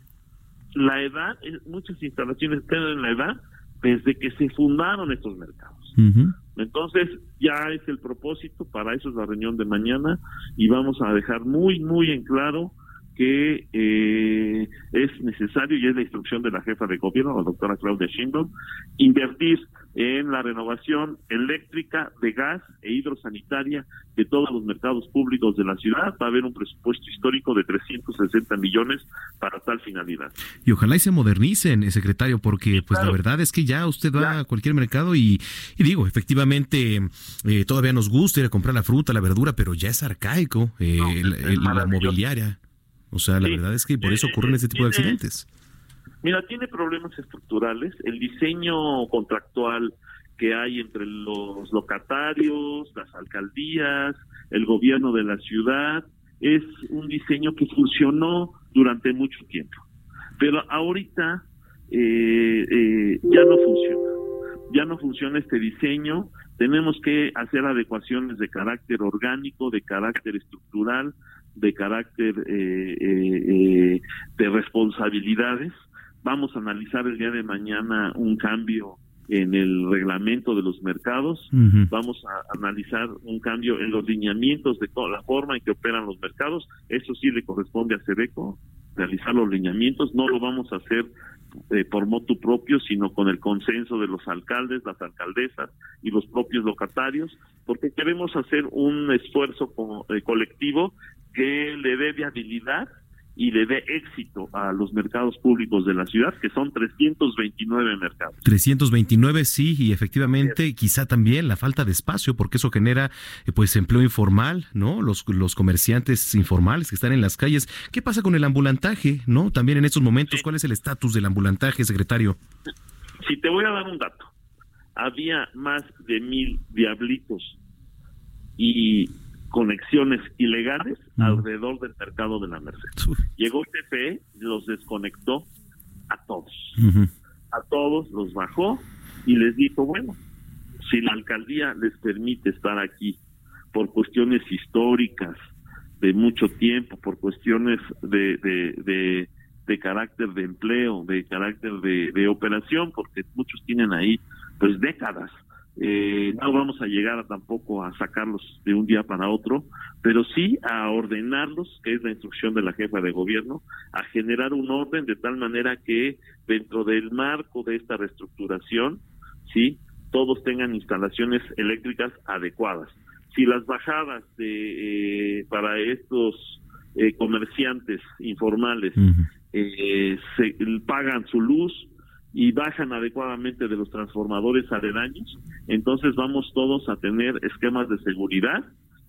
la edad, muchas instalaciones tienen la edad desde que se fundaron estos mercados. Entonces, ya es el propósito, para eso es la reunión de mañana y vamos a dejar muy, muy en claro que eh, es necesario y es la instrucción de la jefa de gobierno, la doctora Claudia Sheinbaum, invertir en la renovación eléctrica de gas e hidrosanitaria de todos los mercados públicos de la ciudad. Va a haber un presupuesto histórico de 360 millones para tal finalidad. Y ojalá y se modernicen, eh, secretario, porque pues la verdad es que ya usted va a cualquier mercado y, digo, efectivamente, eh, todavía nos gusta ir a comprar la fruta, la verdura, pero ya es arcaico eh, la mobiliaria. O sea, la verdad es que por eso ocurren este tipo de accidentes. Mira, tiene problemas estructurales. El diseño contractual que hay entre los locatarios, las alcaldías, el gobierno de la ciudad, es un diseño que funcionó durante mucho tiempo. Pero ahorita eh, eh, ya no funciona. Ya no funciona este diseño. Tenemos que hacer adecuaciones de carácter orgánico, de carácter estructural, de carácter eh, eh, de responsabilidades. Vamos a analizar el día de mañana un cambio en el reglamento de los mercados. Vamos a analizar un cambio en los lineamientos de la forma en que operan los mercados. Eso sí le corresponde a Sedeco realizar los lineamientos. No lo vamos a hacer eh, por motu propio, sino con el consenso de los alcaldes, las alcaldesas y los propios locatarios, porque queremos hacer un esfuerzo colectivo que le dé viabilidad y le dé éxito a los mercados públicos de la ciudad, que son 329 mercados. 329, sí, y efectivamente quizá también la falta de espacio, porque eso genera eh, pues empleo informal, ¿no? Los, los comerciantes informales que están en las calles. ¿Qué pasa con el ambulantaje, no? También en estos momentos, ¿cuál es el estatus del ambulantaje, secretario? Si te voy a dar un dato. Había más de mil diablitos y conexiones ilegales alrededor del mercado de la Merced. Llegó TFE, los desconectó a todos. A todos los bajó y les dijo, bueno, si la alcaldía les permite estar aquí por cuestiones históricas de mucho tiempo, por cuestiones de, de, de, carácter de empleo, de carácter de, de operación, porque muchos tienen ahí pues décadas eh, no vamos a llegar tampoco a sacarlos de un día para otro, pero sí a ordenarlos, que es la instrucción de la jefa de gobierno, a generar un orden de tal manera que dentro del marco de esta reestructuración, sí, todos tengan instalaciones eléctricas adecuadas. Si las bajadas de eh, para estos eh, comerciantes informales se pagan su luz, y bajan adecuadamente de los transformadores aledaños, entonces vamos todos a tener esquemas de seguridad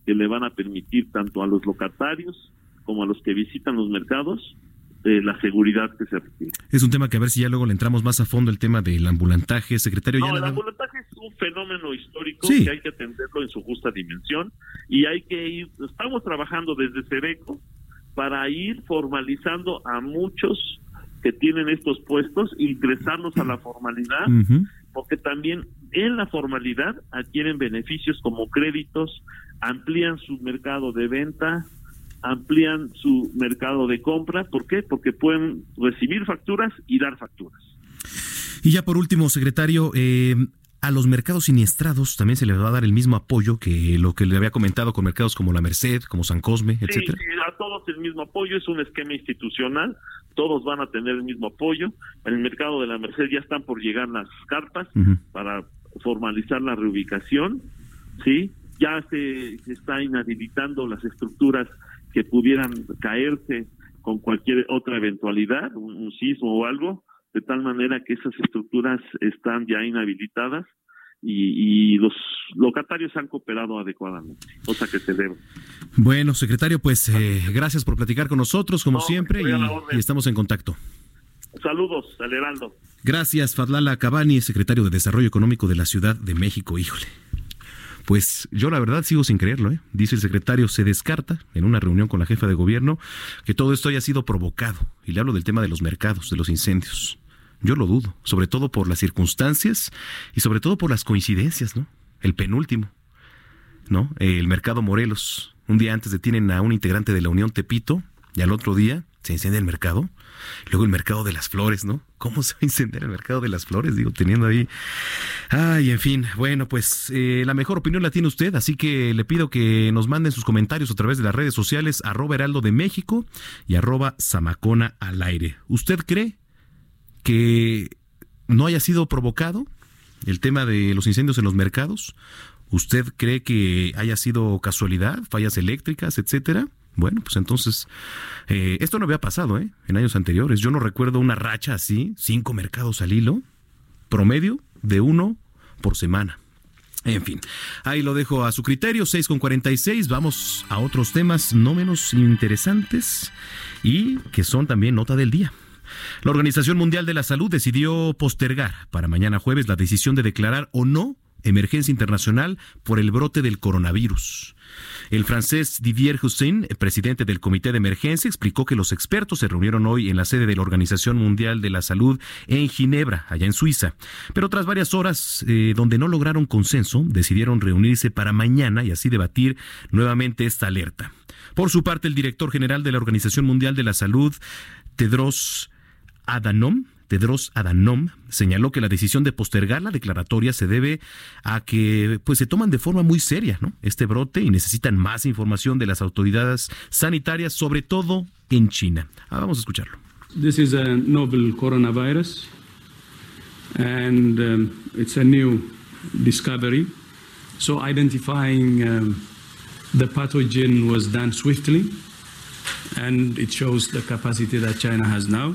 que le van a permitir tanto a los locatarios como a los que visitan los mercados eh, la seguridad que se requiere. Es un tema que a ver si ya luego le entramos más a fondo el tema del ambulantaje, secretario. No, el ambulantaje es un fenómeno histórico que hay que atenderlo en su justa dimensión y hay que ir, estamos trabajando desde Cereco para ir formalizando a muchos que tienen estos puestos, ingresarlos a la formalidad, porque también en la formalidad adquieren beneficios como créditos, amplían su mercado de venta, amplían su mercado de compra. ¿Por qué? Porque pueden recibir facturas y dar facturas. Y ya por último, secretario, eh, a los mercados siniestrados también se les va a dar el mismo apoyo que lo que le había comentado con mercados como la Merced, como San Cosme, etcétera. Sí, a todos el mismo apoyo, es un esquema institucional, todos van a tener el mismo apoyo. En el mercado de la Merced ya están por llegar las cartas para formalizar la reubicación, ¿sí? Ya se, se está inhabilitando las estructuras que pudieran caerse con cualquier otra eventualidad, un sismo o algo, de tal manera que esas estructuras están ya inhabilitadas y, los locatarios han cooperado adecuadamente, cosa que se debe. Bueno, secretario, pues eh, gracias por platicar con nosotros, como siempre, y, estamos en contacto. Saludos, Aleraldo. Gracias, Fadlala Cabani, secretario de Desarrollo Económico de la Ciudad de México. Híjole. Pues yo la verdad sigo sin creerlo, ¿eh? Dice el secretario, se descarta en una reunión con la jefa de gobierno que todo esto haya sido provocado. Y le hablo del tema de los mercados, de los incendios. Yo lo dudo, sobre todo por las circunstancias y sobre todo por las coincidencias, ¿no? El penúltimo, ¿no? El mercado Morelos. Un día antes detienen a un integrante de la Unión Tepito y al otro día se incendia el mercado. Luego el mercado de las flores, ¿no? ¿Cómo [LAUGHS] se va a incendiar el mercado de las flores? Digo, teniendo ahí. Ay, en fin. Bueno, pues eh, la mejor opinión la tiene usted, así que le pido que nos manden sus comentarios a través de las redes sociales, arroba heraldo de México y arroba zamacona al aire. ¿Usted cree que no haya sido provocado el tema de los incendios en los mercados? ¿Usted cree que haya sido casualidad, fallas eléctricas, etcétera? Bueno, pues entonces, eh, esto no había pasado ¿eh? en años anteriores. Yo no recuerdo una racha así, cinco mercados al hilo, promedio de uno por semana. En fin, ahí lo dejo a su criterio, 6 con 46. Vamos a otros temas no menos interesantes y que son también nota del día. La Organización Mundial de la Salud decidió postergar para mañana jueves la decisión de declarar o no emergencia internacional por el brote del coronavirus. El francés Didier Hussein, presidente del Comité de Emergencia, explicó que los expertos se reunieron hoy en la sede de la Organización Mundial de la Salud en Ginebra, allá en Suiza. Pero tras varias horas eh, donde no lograron consenso, decidieron reunirse para mañana y así debatir nuevamente esta alerta. Por su parte, el director general de la Organización Mundial de la Salud, Tedros Adhanom, Tedros Adhanom señaló que la decisión de postergar la declaratoria se debe a que pues se toman de forma muy seria este brote y necesitan más información de las autoridades sanitarias, sobre todo en China. Ah, vamos a escucharlo. This is a novel coronavirus and um, it's a new discovery. So identifying um, the pathogen was done swiftly and it shows the capacity that China has now.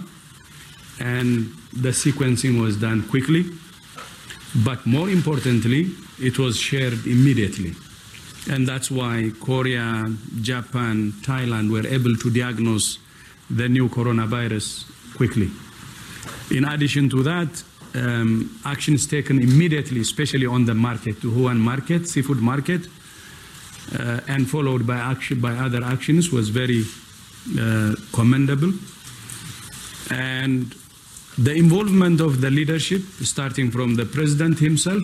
And the sequencing was done quickly. But more importantly, it was shared immediately. And that's why Korea, Japan, Thailand were able to diagnose the new coronavirus quickly. In addition to that, um, actions taken immediately, especially on the market, the Wuhan market, seafood market, uh, and followed by action by other actions was very uh, commendable. And the involvement of the leadership, starting from the president himself,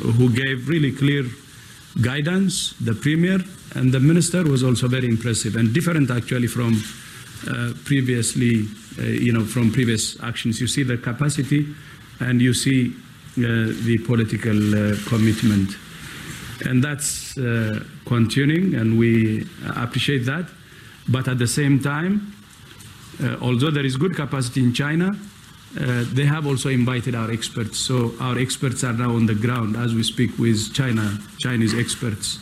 who gave really clear guidance, the premier and the minister was also very impressive and different actually from uh, previously, uh, you know, from previous actions. You see the capacity and you see uh, the political uh, commitment. And that's uh, continuing, and we appreciate that. But at the same time, uh, although there is good capacity in China, uh, they have also invited our experts. So our experts are now on the ground as we speak with China, Chinese experts,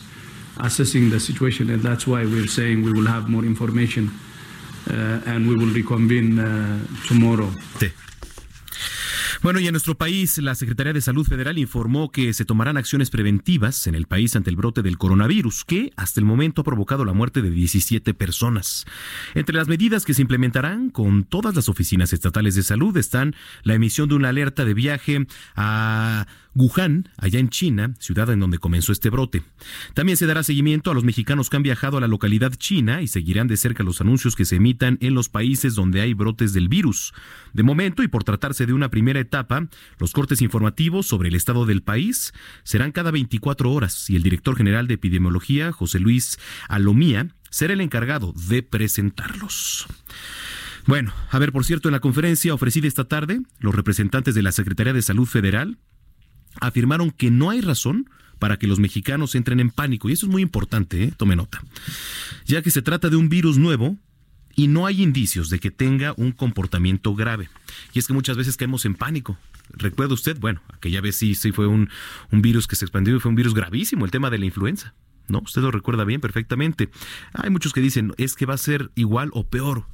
assessing the situation, and that's why we're saying we will have more information uh, and we will reconvene uh, tomorrow. Bueno, y en nuestro país, la Secretaría de Salud Federal informó que se tomarán acciones preventivas en el país ante el brote del coronavirus, que hasta el momento ha provocado la muerte de 17 personas. Entre las medidas que se implementarán con todas las oficinas estatales de salud están la emisión de una alerta de viaje a Wuhan, allá en China, ciudad en donde comenzó este brote. También se dará seguimiento a los mexicanos que han viajado a la localidad china y seguirán de cerca los anuncios que se emitan en los países donde hay brotes del virus. De momento, y por tratarse de una primera etapa, los cortes informativos sobre el estado del país serán cada 24 horas y el director general de epidemiología, José Luis Alomía, será el encargado de presentarlos. Bueno, a ver, por cierto, en la conferencia ofrecida esta tarde, los representantes de la Secretaría de Salud Federal afirmaron que no hay razón para que los mexicanos entren en pánico. Y eso es muy importante, ¿eh? tome nota. Ya que se trata de un virus nuevo y no hay indicios de que tenga un comportamiento grave. Y es que muchas veces caemos en pánico. ¿Recuerda usted? Bueno, aquella vez sí, fue un, un virus que se expandió y fue un virus gravísimo, el tema de la influenza. ¿No? Usted lo recuerda bien, perfectamente. Hay muchos que dicen, es que va a ser igual o peor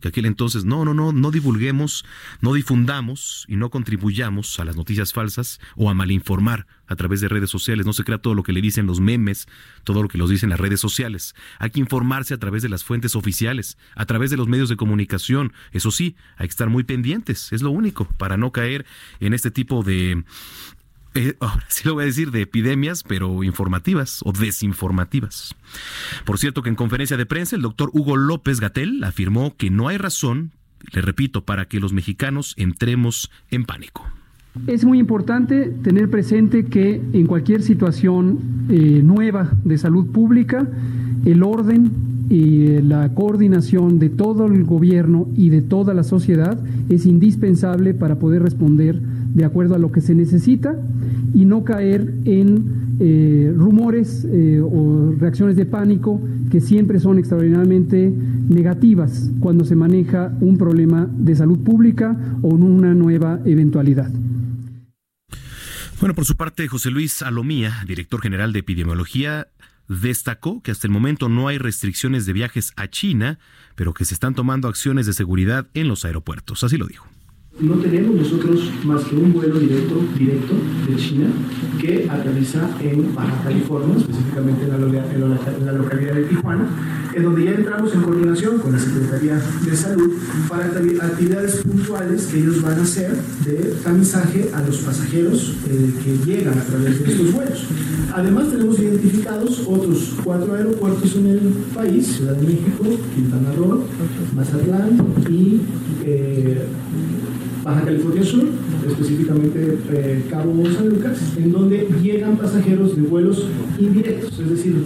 que aquel entonces, no, no, no, no divulguemos, no difundamos y no contribuyamos a las noticias falsas o a malinformar a través de redes sociales. No se crea todo lo que le dicen los memes, todo lo que los dicen las redes sociales. Hay que informarse a través de las fuentes oficiales, a través de los medios de comunicación. Eso sí, hay que estar muy pendientes, es lo único, para no caer en este tipo de, eh, [LAUGHS] ahora sí lo voy a decir, de epidemias, pero informativas o desinformativas. Por cierto que en conferencia de prensa el doctor Hugo López Gatel afirmó que no hay razón, le repito, para que los mexicanos entremos en pánico. Es muy importante tener presente que en cualquier situación eh, nueva de salud pública, el orden y la coordinación de todo el gobierno y de toda la sociedad es indispensable para poder responder de acuerdo a lo que se necesita y no caer en eh, rumores eh, o reacciones de pánico que siempre son extraordinariamente negativas cuando se maneja un problema de salud pública o una nueva eventualidad. Bueno, por su parte, José Luis Alomía, director general de epidemiología, destacó que hasta el momento no hay restricciones de viajes a China, pero que se están tomando acciones de seguridad en los aeropuertos. Así lo dijo. No tenemos nosotros más que un vuelo directo, directo de China que aterriza en Baja California, específicamente en la, en la localidad de Tijuana, en donde ya entramos en coordinación con la Secretaría de Salud para actividades puntuales que ellos van a hacer de tamizaje a los pasajeros eh, que llegan a través de estos vuelos. Además tenemos identificados otros cuatro aeropuertos en el país, Ciudad de México, Quintana Roo, Mazatlán y eh, Baja California Sur, específicamente eh, Cabo San Lucas, en donde llegan pasajeros de vuelos indirectos, es decir,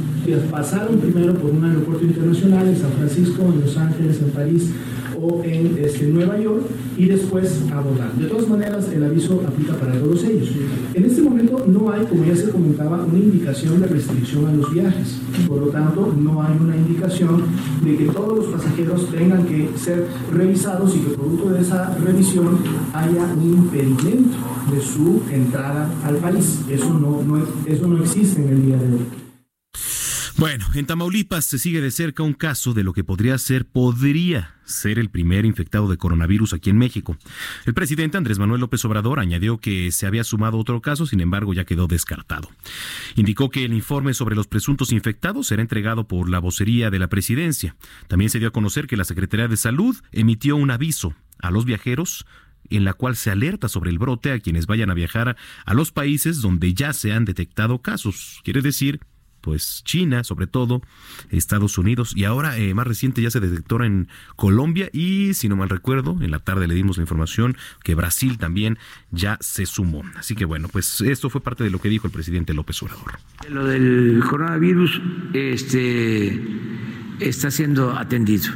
pasaron primero por un aeropuerto internacional en San Francisco, en Los Ángeles, en París o en este, Nueva York y después abordan. De todas maneras, el aviso aplica para todos ellos. En este momento no hay, como ya se comentaba, una indicación de restricción a los viajes. Por lo tanto, no hay una indicación de que todos los pasajeros tengan que ser revisados y que producto de esa revisión haya un impedimento de su entrada al país. Eso no, no, eso no existe en el día de hoy. Bueno, en Tamaulipas se sigue de cerca un caso de lo que podría ser, podría ser el primer infectado de coronavirus aquí en México. El presidente Andrés Manuel López Obrador añadió que se había sumado otro caso, sin embargo ya quedó descartado. Indicó que el informe sobre los presuntos infectados será entregado por la vocería de la presidencia. También se dio a conocer que la Secretaría de Salud emitió un aviso a los viajeros en la cual se alerta sobre el brote a quienes vayan a viajar a los países donde ya se han detectado casos. Quiere decir pues China, sobre todo, Estados Unidos, y ahora eh, más reciente ya se detectó en Colombia y, si no mal recuerdo, en la tarde le dimos la información que Brasil también ya se sumó. Así que bueno, pues esto fue parte de lo que dijo el presidente López Obrador. Lo del coronavirus este, está siendo atendido.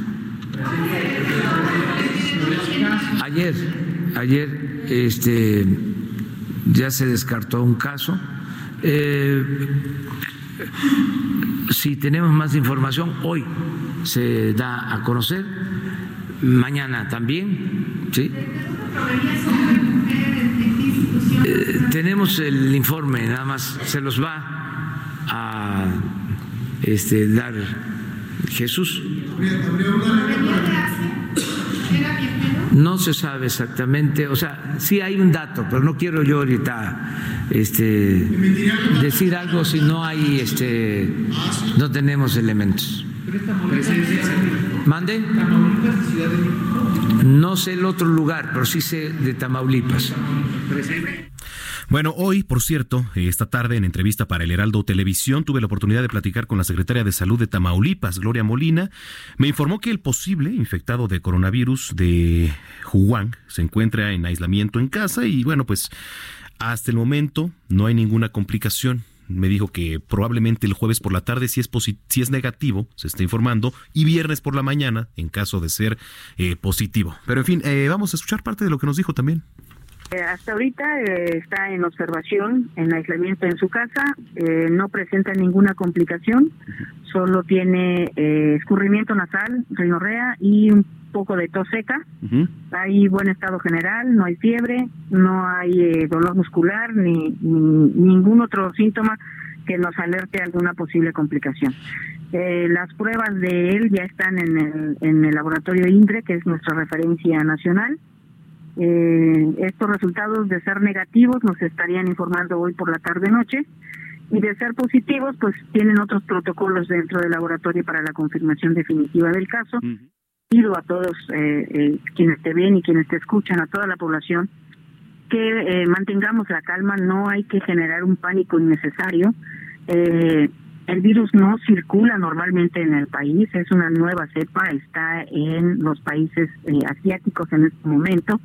Ayer, ayer este, ya se descartó un caso. Eh, si tenemos más información, hoy se da a conocer, mañana también, ¿sí? Eh, tenemos el informe, nada más se los va a este, dar Jesús. No se sabe exactamente, o sea, sí hay un dato, pero no quiero yo ahorita este, decir algo si no hay, este, no tenemos elementos. ¿Mande? No sé el otro lugar, pero sí sé de Tamaulipas. Bueno, hoy, por cierto, esta tarde en entrevista para el Heraldo Televisión tuve la oportunidad de platicar con la secretaria de Salud de Tamaulipas, Gloria Molina. Me informó que el posible infectado de coronavirus de Huang se encuentra en aislamiento en casa y bueno, pues hasta el momento no hay ninguna complicación me dijo que probablemente el jueves por la tarde, si es, si es negativo, se está informando, y viernes por la mañana, en caso de ser eh, positivo. Pero en fin, eh, vamos a escuchar parte de lo que nos dijo también. Eh, hasta ahorita eh, está en observación, en aislamiento en su casa, eh, no presenta ninguna complicación, solo tiene escurrimiento nasal, rinorrea y un poco de tos seca. Hay buen estado general, no hay fiebre, no hay dolor muscular ni, ningún otro síntoma que nos alerte alguna posible complicación. las pruebas de él ya están en el, en el laboratorio INDRE, que es nuestra referencia nacional eh, estos resultados de ser negativos nos estarían informando hoy por la tarde-noche y de ser positivos, pues tienen otros protocolos dentro del laboratorio para la confirmación definitiva del caso. Pido a todos eh, eh, quienes te ven y quienes te escuchan, a toda la población, que eh, mantengamos la calma, no hay que generar un pánico innecesario. el virus no circula normalmente en el país, es una nueva cepa, está en los países asiáticos en este momento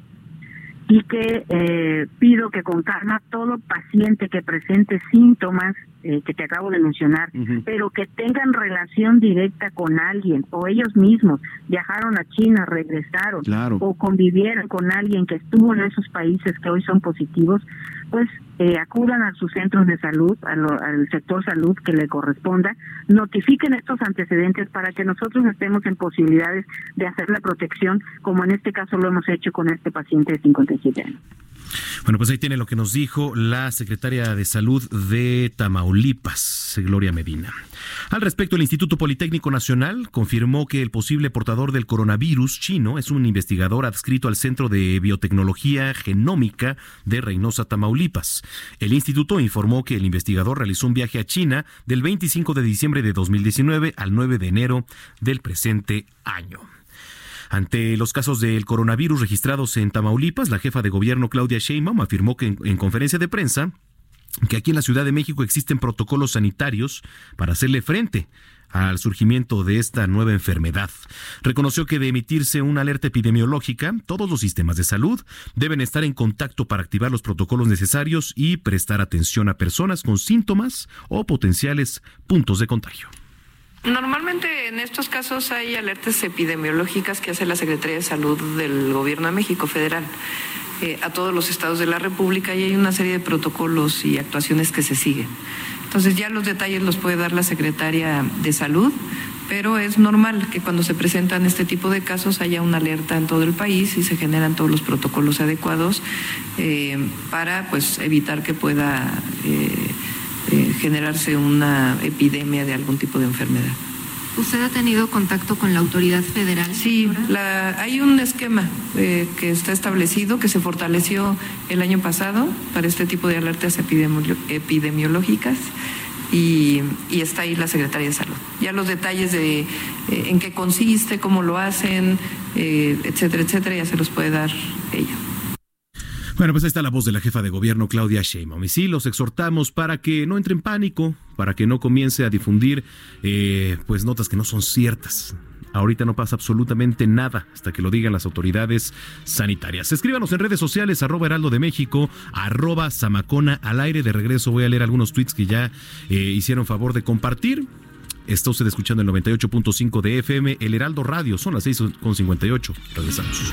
y que eh, pido que con calma todo paciente que presente síntomas eh, que te acabo de mencionar, pero que tengan relación directa con alguien o ellos mismos viajaron a China, regresaron o convivieron con alguien que estuvo en esos países que hoy son positivos, pues eh, acudan a sus centros de salud, al sector salud que le corresponda, notifiquen estos antecedentes para que nosotros estemos en posibilidades de hacer la protección, como en este caso lo hemos hecho con este paciente de 57 años. Bueno, pues ahí tiene lo que nos dijo la secretaria de Salud de Tamaulipas, Gloria Medina. Al respecto, el Instituto Politécnico Nacional confirmó que el posible portador del coronavirus chino es un investigador adscrito al Centro de Biotecnología Genómica de Reynosa, Tamaulipas. El instituto informó que el investigador realizó un viaje a China del 25 de diciembre de 2019 al 9 de enero del presente año. Ante los casos del coronavirus registrados en Tamaulipas, la jefa de gobierno Claudia Sheinbaum afirmó que en, conferencia de prensa que aquí en la Ciudad de México existen protocolos sanitarios para hacerle frente al surgimiento de esta nueva enfermedad. Reconoció que de emitirse una alerta epidemiológica, todos los sistemas de salud deben estar en contacto para activar los protocolos necesarios y prestar atención a personas con síntomas o potenciales puntos de contagio. Normalmente en estos casos hay alertas epidemiológicas que hace la Secretaría de Salud del Gobierno de México Federal eh, a todos los estados de la República y hay una serie de protocolos y actuaciones que se siguen. Entonces ya los detalles los puede dar la Secretaria de Salud, pero es normal que cuando se presentan este tipo de casos haya una alerta en todo el país y se generan todos los protocolos adecuados eh, para pues evitar que pueda eh, eh, generarse una epidemia de algún tipo de enfermedad. ¿Usted ha tenido contacto con la autoridad federal? Sí, hay un esquema eh, que está establecido, que se fortaleció el año pasado para este tipo de alertas epidemiológicas y, está ahí la Secretaría de Salud. Ya los detalles de eh, en qué consiste, cómo lo hacen, etcétera, etcétera, ya se los puede dar ella. Bueno, pues ahí está la voz de la jefa de gobierno Claudia Sheinbaum. Y sí, los exhortamos para que no entre en pánico, para que no comience a difundir eh, pues notas que no son ciertas. Ahorita no pasa absolutamente nada hasta que lo digan las autoridades sanitarias. Escríbanos en redes sociales, arroba heraldo de México, arroba zamacona al aire. De regreso voy a leer algunos tweets que ya eh, hicieron favor de compartir. Está usted escuchando el 98.5 de FM, el Heraldo Radio. Son las 6.58. Regresamos.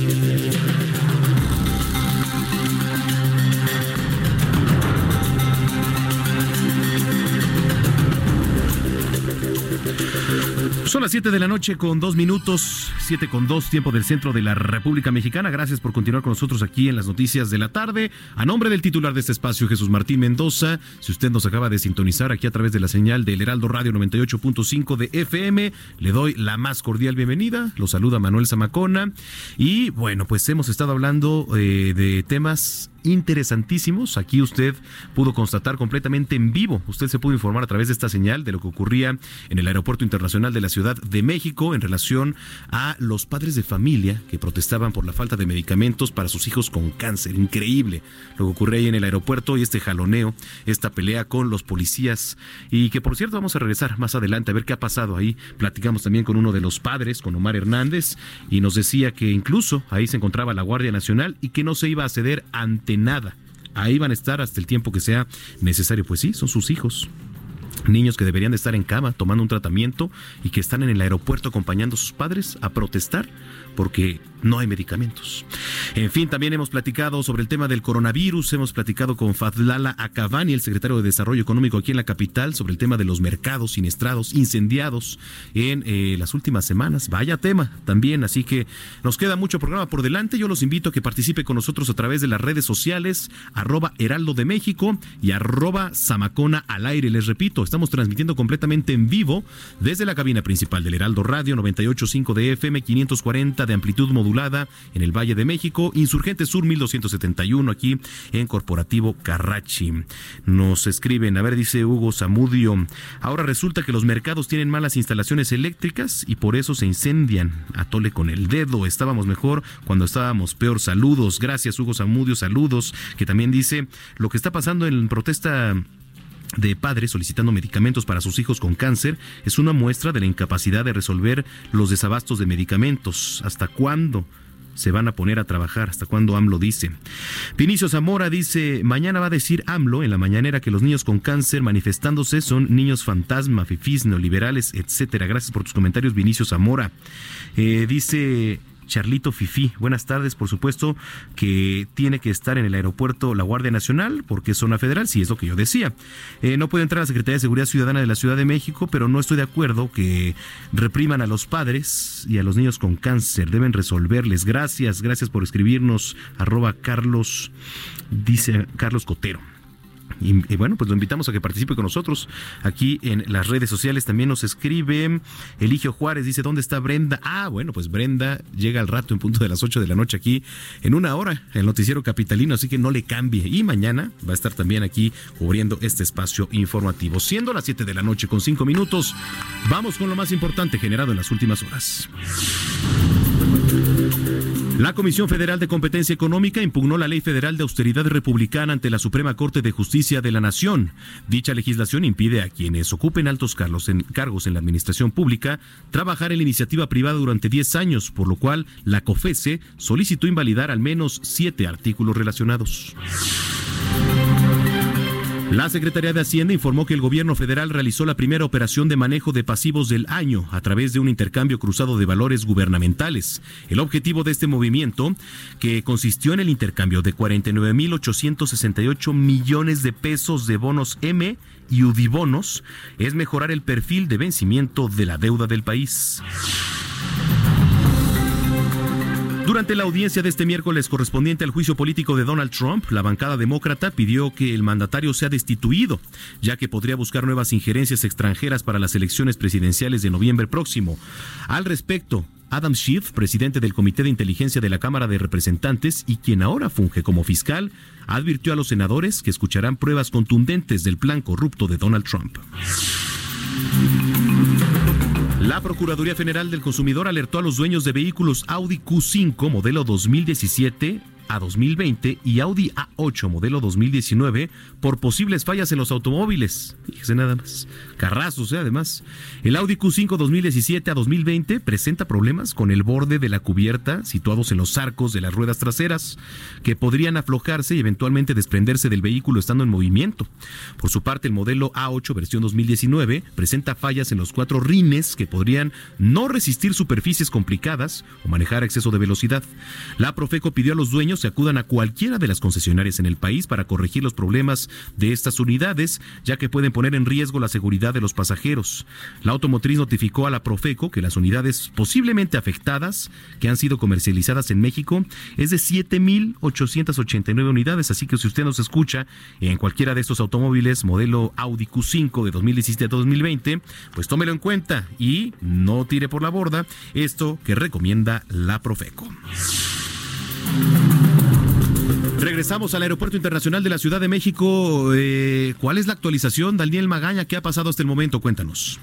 Son las 7 de la noche con dos minutos, 7 con dos, tiempo del centro de la República Mexicana. Gracias por continuar con nosotros aquí en las noticias de la tarde. A nombre del titular de este espacio, Jesús Martín Mendoza, si usted nos acaba de sintonizar aquí a través de la señal del Heraldo Radio 98.5 de FM, le doy la más cordial bienvenida. Lo saluda Manuel Zamacona. Y bueno, pues hemos estado hablando eh, de temas interesantísimos. Aquí usted pudo constatar completamente en vivo. Usted se pudo informar a través de esta señal de lo que ocurría en el Aeropuerto Internacional de la Ciudad de México en relación a los padres de familia que protestaban por la falta de medicamentos para sus hijos con cáncer. Increíble lo que ocurre ahí en el aeropuerto y este jaloneo, esta pelea con los policías. Y que por cierto vamos a regresar más adelante a ver qué ha pasado ahí. Platicamos también con uno de los padres, con Omar Hernández, y nos decía que incluso ahí se encontraba la Guardia Nacional y que no se iba a ceder ante nada. Ahí van a estar hasta el tiempo que sea necesario. Pues sí, son sus hijos niños que deberían de estar en cama tomando un tratamiento y que están en el aeropuerto acompañando a sus padres a protestar porque no hay medicamentos. En fin, también hemos platicado sobre el tema del coronavirus, hemos platicado con Fadlala Acabani, el secretario de Desarrollo Económico aquí en la capital, sobre el tema de los mercados siniestrados, incendiados en eh, las últimas semanas. Vaya tema también, así que nos queda mucho programa por delante. Yo los invito a que participe con nosotros a través de las redes sociales, arroba Heraldo de México y arroba Zamacona al aire. Les repito, estamos transmitiendo completamente en vivo desde la cabina principal del Heraldo Radio 985 de FM 540 de amplitud modulada en el Valle de México, Insurgente Sur 1271 aquí en Corporativo Carrachi. Nos escriben, a ver, dice Hugo Zamudio, ahora resulta que los mercados tienen malas instalaciones eléctricas y por eso se incendian. Atole con el dedo, estábamos mejor cuando estábamos peor. Saludos, gracias Hugo Zamudio, saludos, que también dice lo que está pasando en protesta de padres solicitando medicamentos para sus hijos con cáncer es una muestra de la incapacidad de resolver los desabastos de medicamentos. ¿Hasta cuándo? se van a poner a trabajar hasta cuándo AMLO dice. Vinicio Zamora dice, mañana va a decir AMLO en la mañanera que los niños con cáncer manifestándose son niños fantasma, fifís, neoliberales, etcétera. Gracias por tus comentarios, Vinicio Zamora. Eh, dice Charlito Fifi. Buenas tardes, por supuesto que tiene que estar en el aeropuerto la Guardia Nacional porque es zona federal, sí es lo que yo decía. Eh, no puede entrar a la Secretaría de Seguridad Ciudadana de la Ciudad de México, pero no estoy de acuerdo que repriman a los padres y a los niños con cáncer. Deben resolverles. Gracias, gracias por escribirnos. Arroba Carlos, dice Carlos Cotero. Y, bueno, pues lo invitamos a que participe con nosotros aquí en las redes sociales. También nos escribe Eligio Juárez, dice, ¿dónde está Brenda? Ah, bueno, pues Brenda llega al rato en punto de las 8 de la noche aquí en una hora, el noticiero capitalino, así que no le cambie. Y mañana va a estar también aquí cubriendo este espacio informativo. Siendo las 7 de la noche con 5 minutos, vamos con lo más importante generado en las últimas horas. La Comisión Federal de Competencia Económica impugnó la Ley Federal de Austeridad Republicana ante la Suprema Corte de Justicia de la Nación. Dicha legislación impide a quienes ocupen altos cargos en, la administración pública trabajar en la iniciativa privada durante 10 años, por lo cual la COFESE solicitó invalidar al menos siete artículos relacionados. La Secretaría de Hacienda informó que el gobierno federal realizó la primera operación de manejo de pasivos del año a través de un intercambio cruzado de valores gubernamentales. El objetivo de este movimiento, que consistió en el intercambio de 49.868 millones de pesos de bonos M y UDIBonos, es mejorar el perfil de vencimiento de la deuda del país. Durante la audiencia de este miércoles correspondiente al juicio político de Donald Trump, la bancada demócrata pidió que el mandatario sea destituido, ya que podría buscar nuevas injerencias extranjeras para las elecciones presidenciales de noviembre próximo. Al respecto, Adam Schiff, presidente del Comité de Inteligencia de la Cámara de Representantes y quien ahora funge como fiscal, advirtió a los senadores que escucharán pruebas contundentes del plan corrupto de Donald Trump. La Procuraduría General del Consumidor alertó a los dueños de vehículos Audi Q5 modelo 2017 a 2020 y Audi A8 modelo 2019 por posibles fallas en los automóviles. Fíjese nada más. Carrazos, ¿eh? además. El Audi Q5 2017 a 2020 presenta problemas con el borde de la cubierta situados en los arcos de las ruedas traseras que podrían aflojarse y eventualmente desprenderse del vehículo estando en movimiento. Por su parte, el modelo A8 versión 2019 presenta fallas en los cuatro rines que podrían no resistir superficies complicadas o manejar exceso de velocidad. La Profeco pidió a los dueños se acudan a cualquiera de las concesionarias en el país para corregir los problemas de estas unidades, ya que pueden poner en riesgo la seguridad de los pasajeros. La automotriz notificó a la Profeco que las unidades posiblemente afectadas, que han sido comercializadas en México, es de 7.889 unidades, así que si usted nos escucha en cualquiera de estos automóviles, modelo Audi Q5 de 2017 a 2020, pues tómelo en cuenta y no tire por la borda esto que recomienda la Profeco. Regresamos al Aeropuerto Internacional de la Ciudad de México. Eh, ¿Cuál es la actualización, Daniel Magaña? ¿Qué ha pasado hasta el momento? Cuéntanos.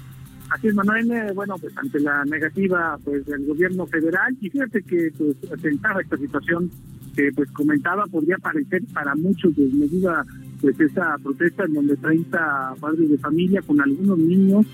Así es, Manuel. Eh, bueno, pues ante la negativa pues del gobierno federal, y fíjate que pues presentaba esta situación que pues comentaba, podría parecer para muchos desmedida pues esa protesta en donde 30 padres de familia con algunos niños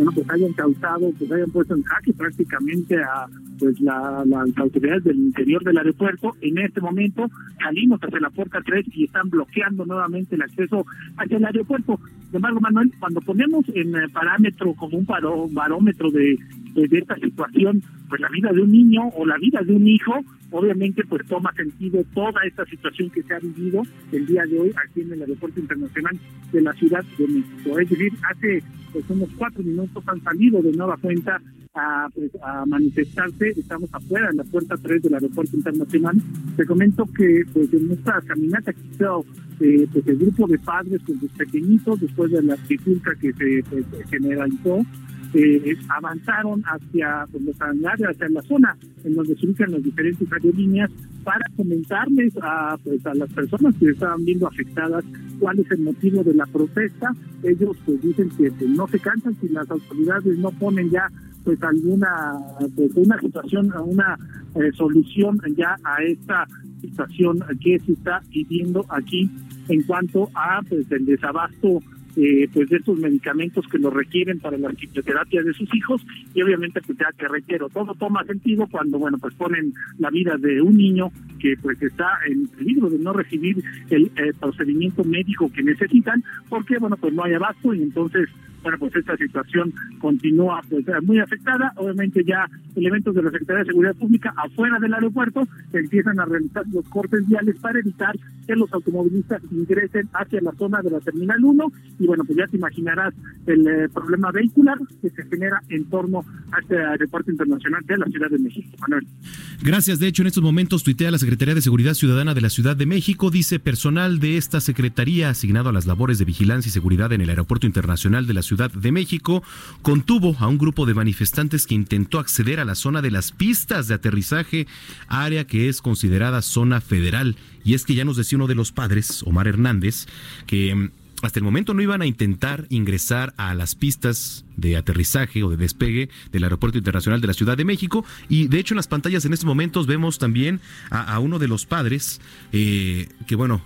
bueno, pues hayan causado, pues hayan puesto en jaque prácticamente a pues la, las autoridades del interior del aeropuerto. En este momento salimos hacia la puerta 3 y están bloqueando nuevamente el acceso hacia el aeropuerto. Sin embargo, Manuel, cuando ponemos en eh, parámetro como un barómetro de, de, esta situación, pues la vida de un niño o la vida de un hijo, obviamente pues toma sentido toda esta situación que se ha vivido el día de hoy aquí en el Aeropuerto Internacional de la Ciudad de México. Es decir, hace pues, unos cuatro minutos han salido de nueva cuenta a, pues, a manifestarse. Estamos afuera, en la puerta 3 del Aeropuerto Internacional. Te comento que pues en esta caminata que hizo eh, pues, el grupo de padres con sus pequeñitos, después de la trifulca que se pues, generalizó, eh, avanzaron hacia pues, los hacia la zona en donde se ubican las diferentes aerolíneas para comentarles a, pues, a las personas que estaban viendo afectadas cuál es el motivo de la protesta. Ellos pues dicen que pues, no se cansan si las autoridades no ponen ya pues alguna pues, una situación, una eh, solución ya a esta situación que se está viviendo aquí en cuanto a pues el desabasto eh, pues de estos medicamentos que lo requieren para la quimioterapia de sus hijos. Y obviamente pues ya que requiero todo toma sentido cuando bueno pues ponen la vida de un niño que pues está en peligro de no recibir el procedimiento médico que necesitan porque bueno pues no hay abasto y entonces bueno, pues esta situación continúa pues muy afectada. Obviamente ya elementos de la Secretaría de Seguridad Pública afuera del aeropuerto empiezan a realizar los cortes viales para evitar que los automovilistas ingresen hacia la zona de la Terminal 1 y bueno, pues ya te imaginarás el eh, problema vehicular que se genera en torno a este aeropuerto internacional de la Ciudad de México. Manuel. Gracias. De hecho, en estos momentos tuitea la Secretaría de Seguridad Ciudadana de la Ciudad de México, dice personal de esta Secretaría asignado a las labores de vigilancia y seguridad en el Aeropuerto Internacional de la Ciudad de México contuvo a un grupo de manifestantes que intentó acceder a la zona de las pistas de aterrizaje, área que es considerada zona federal. Y es que ya nos decía uno de los padres, Omar Hernández, que mm, hasta el momento no iban a intentar ingresar a las pistas de aterrizaje o de despegue del Aeropuerto Internacional de la Ciudad de México. Y de hecho en las pantallas en estos momentos vemos también a, uno de los padres eh, que, bueno,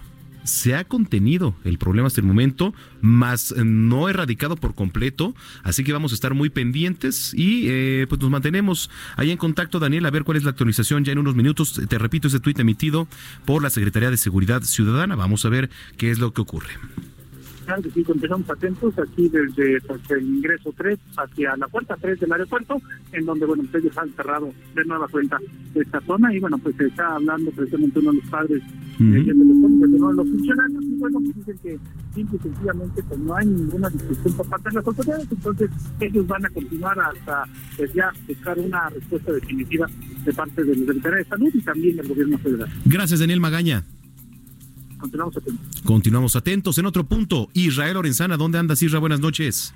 se ha contenido el problema hasta el momento, más no erradicado por completo, así que vamos a estar muy pendientes y eh, pues nos mantenemos ahí en contacto, Daniel, a ver cuál es la actualización ya en unos minutos. Te repito, ese tuit emitido por la Secretaría de Seguridad Ciudadana, vamos a ver qué es lo que ocurre. Que sí, continuamos atentos aquí desde pues, el ingreso 3 hacia la puerta 3 del aeropuerto, en donde, bueno, ellos han cerrado de nueva cuenta esta zona y, bueno, pues se está hablando precisamente uno de los padres uh -huh. de uno de los funcionarios y, bueno, pues dicen que simple y sencillamente pues no hay ninguna discusión por parte de las autoridades, entonces ellos van a continuar hasta pues ya buscar una respuesta definitiva de parte del Secretaría de Salud y también del Gobierno Federal. Gracias, Daniel Magaña. Continuamos atentos. Continuamos atentos. En otro punto, Israel Lorenzana, ¿dónde andas, Isra? Buenas noches.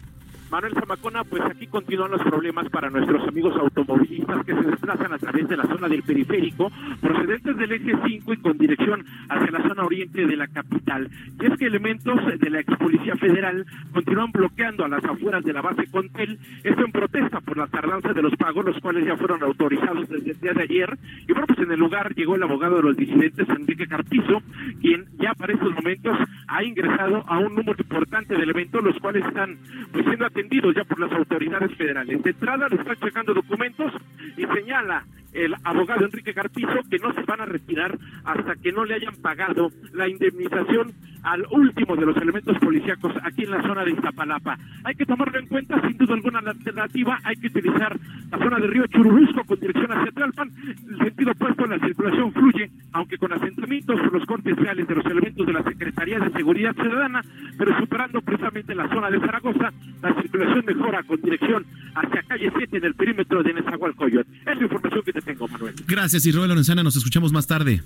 Manuel Zamacona, pues aquí continúan los problemas para nuestros amigos automovilistas que se desplazan a través de la zona del periférico, procedentes del eje 5 y con dirección hacia la zona oriente de la capital. Y es que elementos de la ex policía federal continúan bloqueando a las afueras de la base Contel, esto en protesta por la tardanza de los pagos, los cuales ya fueron autorizados desde el día de ayer. Y bueno, pues en el lugar llegó el abogado de los disidentes, Enrique Carpizo, quien ya para estos momentos ha ingresado a un número importante de elementos, los cuales están pues siendo atendidos ya por las autoridades federales. De entrada le están checando documentos y señala el abogado Enrique Carpizo que no se van a retirar hasta que no le hayan pagado la indemnización al último de los elementos policíacos aquí en la zona de Iztapalapa. Hay que tomarlo en cuenta, sin duda alguna, la alternativa, hay que utilizar la zona de Río Churubusco con dirección hacia Tlalpan, el sentido opuesto la circulación fluye, aunque con asentamientos por los cortes reales de los elementos de la Secretaría de Seguridad Ciudadana, pero superando precisamente la zona de Zaragoza, la circulación mejora con dirección hacia calle 7 en el perímetro de Nezahualcóyotl. Es la información que te tengo, Manuel. Gracias, Israel Lorenzana, nos escuchamos más tarde.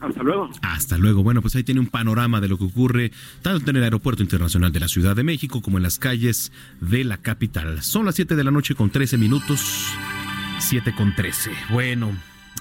Hasta luego. Hasta luego. Bueno, pues ahí tiene un panorama de lo que ocurre tanto en el Aeropuerto Internacional de la Ciudad de México como en las calles de la capital. Son las 7 de la noche con 13 minutos. 7 con 13. Bueno,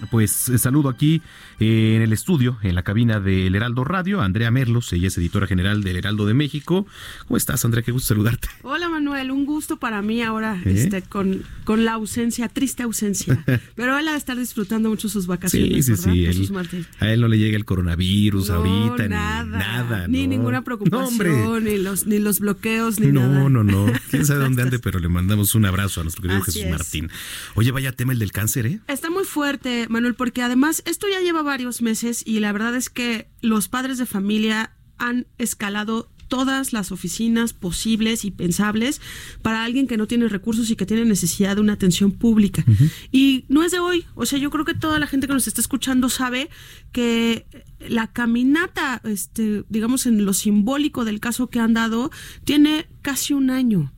pues saludo aquí eh, en el estudio, en la cabina del Heraldo Radio, Andrea Merlos, ella es editora general del Heraldo de México. ¿Cómo estás, Andrea? Qué gusto saludarte. Hola, Manuel, un gusto para mí ahora ¿Eh? este, con, con la ausencia, triste ausencia. [LAUGHS] Pero él ha de estar disfrutando mucho sus vacaciones, sí, sí, ¿verdad? sí. Jesús Él, Martín. a él no le llega el coronavirus No, ahorita, nada, ni nada. Ni no. ninguna No, preocupación, hombre. ni, los, ni los bloqueos, ni No, no, no. Quién sabe [LAUGHS] dónde ande, pero le mandamos un abrazo a nuestro querido Así Jesús es. Martín. Oye, vaya tema el del cáncer, ¿eh? Está muy fuerte, Manuel, porque además esto ya lleva varios meses y la verdad es que los padres de familia han escalado todas las oficinas posibles y pensables para alguien que no tiene recursos y que tiene necesidad de una atención pública. Y no es de hoy, o sea, yo creo que toda la gente que nos está escuchando sabe que la caminata, este, digamos en lo simbólico del caso que han dado, tiene casi un año.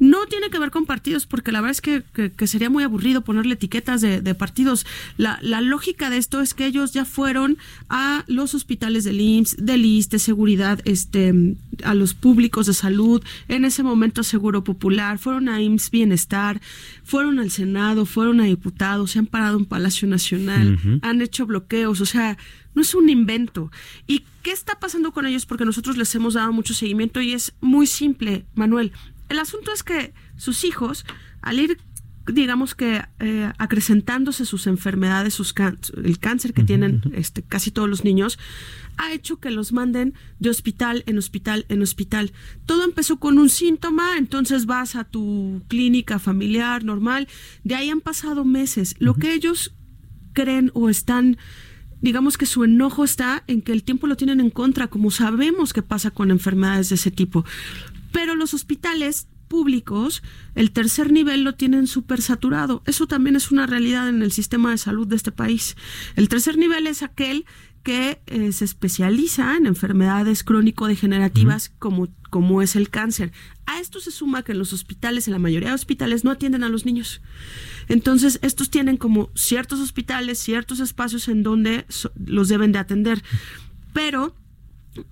No tiene que ver con partidos, porque la verdad es que, que- que sería muy aburrido ponerle etiquetas de, de partidos. La, la lógica de esto es que ellos ya fueron a los hospitales del IMSS, del ISSSTE, seguridad, este, a los públicos de salud, en ese momento Seguro Popular, fueron a IMSS Bienestar, fueron al Senado, fueron a diputados, se han parado en Palacio Nacional, han hecho bloqueos, o sea, no es un invento. ¿Y qué está pasando con ellos? Porque nosotros les hemos dado mucho seguimiento y es muy simple, Manuel. El asunto es que sus hijos, al ir, digamos que eh, acrecentándose sus enfermedades, sus el cáncer que tienen este, casi todos los niños, ha hecho que los manden de hospital en hospital en hospital. Todo empezó con un síntoma, entonces vas a tu clínica familiar normal, de ahí han pasado meses. Lo que ellos creen o están digamos que su enojo está en que el tiempo lo tienen en contra, como sabemos que pasa con enfermedades de ese tipo. Pero los hospitales públicos, el tercer nivel lo tienen súper saturado. Eso también es una realidad en el sistema de salud de este país. El tercer nivel es aquel que eh, se especializa en enfermedades crónico-degenerativas como, como es el cáncer. A esto se suma que en los hospitales, en la mayoría de hospitales, no atienden a los niños. Entonces, estos tienen como ciertos hospitales, ciertos espacios en donde so- los deben de atender. Pero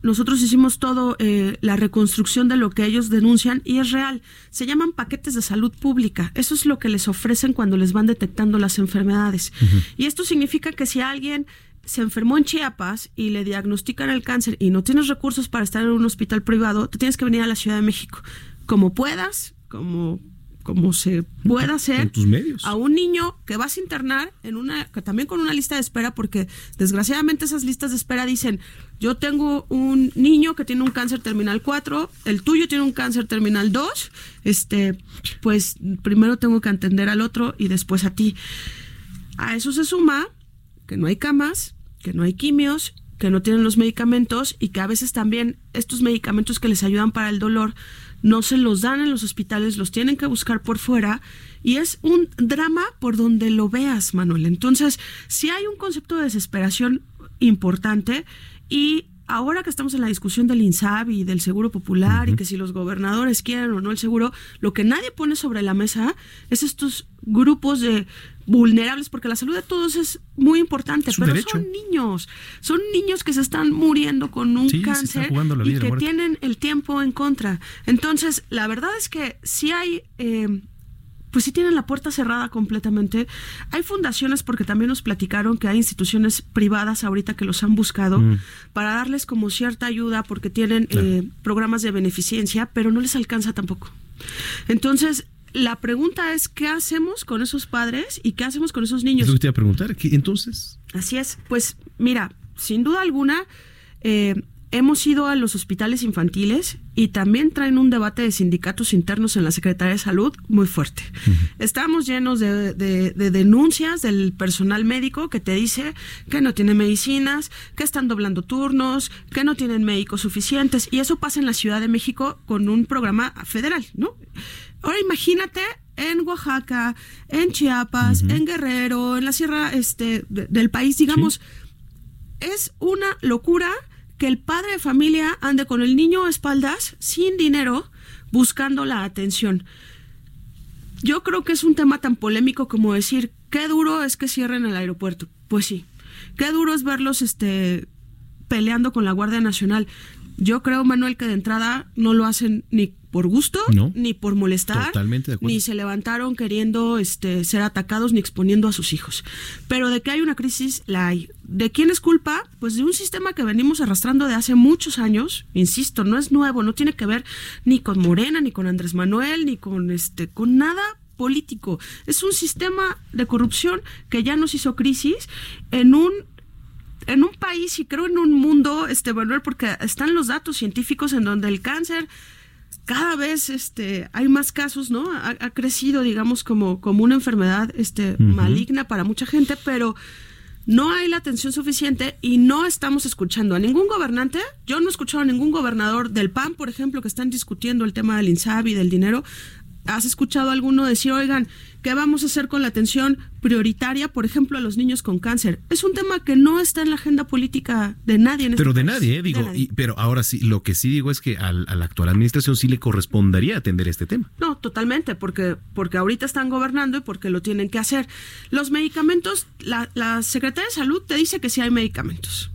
nosotros hicimos todo eh, la reconstrucción de lo que ellos denuncian y es real. Se llaman paquetes de salud pública. Eso es lo que les ofrecen cuando les van detectando las enfermedades. Y esto significa que si alguien se enfermó en Chiapas y le diagnostican el cáncer y no tienes recursos para estar en un hospital privado, te tienes que venir a la Ciudad de México. Como puedas, como, como se pueda hacer Con tus medios. a un niño que vas a internar en una que también con una lista de espera porque desgraciadamente esas listas de espera dicen yo tengo un niño que tiene un cáncer terminal 4, el tuyo tiene un cáncer terminal 2, este pues primero tengo que atender al otro y después a ti. A eso se suma que no hay camas, que no hay quimios, que no tienen los medicamentos y que a veces también estos medicamentos que les ayudan para el dolor no se los dan en los hospitales, los tienen que buscar por fuera y es un drama por donde lo veas, Manuel. Entonces, si hay un concepto de desesperación importante y ahora que estamos en la discusión del INSABI y del Seguro Popular y que si los gobernadores quieren o no el seguro, lo que nadie pone sobre la mesa es estos grupos de vulnerables, porque la salud de todos es muy importante, pero son niños, son niños que se están muriendo con un cáncer y que tienen el tiempo en contra. Entonces, la verdad es que si hay... Eh, pues sí tienen la puerta cerrada completamente. Hay fundaciones porque también nos platicaron que hay instituciones privadas ahorita que los han buscado mm. para darles como cierta ayuda porque tienen eh, programas de beneficencia, pero no les alcanza tampoco. Entonces, la pregunta es, ¿qué hacemos con esos padres y qué hacemos con esos niños? Eso te iba a preguntar, entonces? Así es, pues mira, sin duda alguna, eh, hemos ido a los hospitales infantiles y también traen un debate de sindicatos internos en la Secretaría de Salud muy fuerte. Estamos llenos de, denuncias del personal médico que te dice que no tiene medicinas, que están doblando turnos, que no tienen médicos suficientes. Y eso pasa en la Ciudad de México con un programa federal, ¿no? Ahora imagínate en Oaxaca, en Chiapas, en Guerrero, en la sierra este, del país, digamos, es una locura que el padre de familia ande con el niño a espaldas, sin dinero, buscando la atención. Yo creo que es un tema tan polémico como decir, qué duro es que cierren el aeropuerto. Pues sí, qué duro es verlos este, peleando con la Guardia Nacional. Yo creo, Manuel, que de entrada no lo hacen ni por gusto, ni por molestar, ni se levantaron queriendo este, ser atacados ni exponiendo a sus hijos. Pero de que hay una crisis, la hay. ¿De quién es culpa? Pues de un sistema que venimos arrastrando de hace muchos años, insisto, no es nuevo, no tiene que ver ni con Morena, ni con Andrés Manuel, ni con este, con nada político. Es un sistema de corrupción que ya nos hizo crisis en un en un país y creo en un mundo, este Manuel, porque están los datos científicos en donde el cáncer cada vez este, hay más casos, ¿no? Ha, crecido, digamos, como, como una enfermedad este, maligna para mucha gente, pero no hay la atención suficiente y no estamos escuchando a ningún gobernante. Yo no he escuchado a ningún gobernador del PAN, por ejemplo, que están discutiendo el tema del INSABI, del dinero. ¿Has escuchado a alguno decir, oigan, ¿Qué vamos a hacer con la atención prioritaria, por ejemplo, a los niños con cáncer? Es un tema que no está en la agenda política de nadie. En este pero de nadie, ¿eh? digo. pero ahora sí, lo que sí digo es que a la actual administración sí le correspondería atender este tema. No, totalmente, porque, porque ahorita están gobernando y porque lo tienen que hacer. Los medicamentos, la, la Secretaría de Salud te dice que sí hay medicamentos.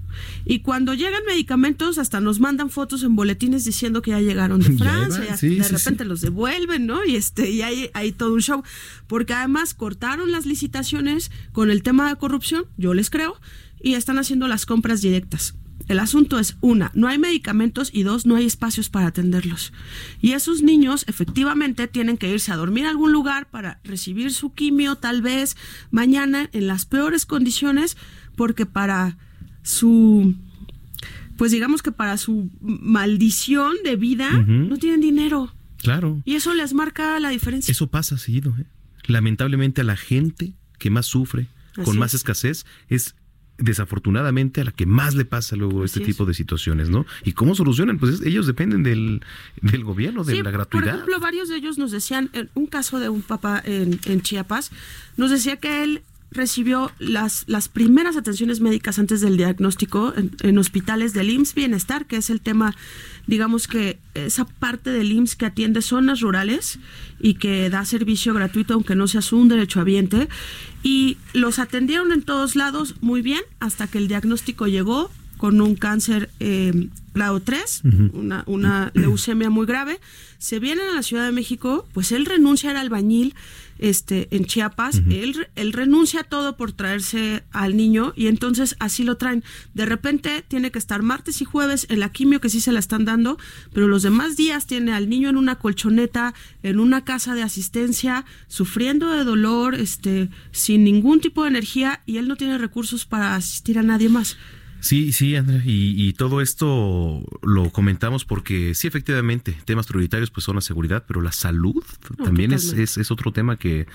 Y cuando llegan medicamentos, hasta nos mandan fotos en boletines diciendo que ya llegaron de [LAUGHS] Francia, y de repente los devuelven, ¿no? Y este, y hay, hay todo un show. Porque además cortaron las licitaciones con el tema de corrupción, yo les creo, y están haciendo las compras directas. El asunto es, una, no hay medicamentos y dos, no hay espacios para atenderlos. Y esos niños efectivamente tienen que irse a dormir a algún lugar para recibir su quimio tal vez mañana en las peores condiciones, porque para su pues digamos que para su maldición de vida no tienen dinero. Claro. Y eso les marca la diferencia. Eso pasa seguido. ¿eh? Lamentablemente a la gente que más sufre, con más escasez, es desafortunadamente a la que más le pasa luego este tipo de situaciones, ¿no? ¿Y cómo solucionan? Pues ellos dependen del, del gobierno, de la gratuidad. Por ejemplo, varios de ellos nos decían, en un caso de un papá en, en Chiapas, nos decía que él recibió las, las primeras atenciones médicas antes del diagnóstico en, hospitales del IMSS Bienestar, que es el tema, digamos que esa parte del IMSS que atiende zonas rurales y que da servicio gratuito, aunque no seas un derecho derechohabiente. Y los atendieron en todos lados muy bien hasta que el diagnóstico llegó con un cáncer eh, grado 3, una, una leucemia muy grave. Se vienen a la Ciudad de México, pues él renuncia al albañil este, en Chiapas, él, él renuncia a todo por traerse al niño y entonces así lo traen. De repente tiene que estar martes y jueves en la quimio que sí se la están dando, pero los demás días tiene al niño en una colchoneta, en una casa de asistencia, sufriendo de dolor, este, sin ningún tipo de energía y él no tiene recursos para asistir a nadie más. Sí, sí, Andrea, y, todo esto lo comentamos porque sí, efectivamente, temas prioritarios pues son la seguridad, pero la salud también es, es, otro tema que,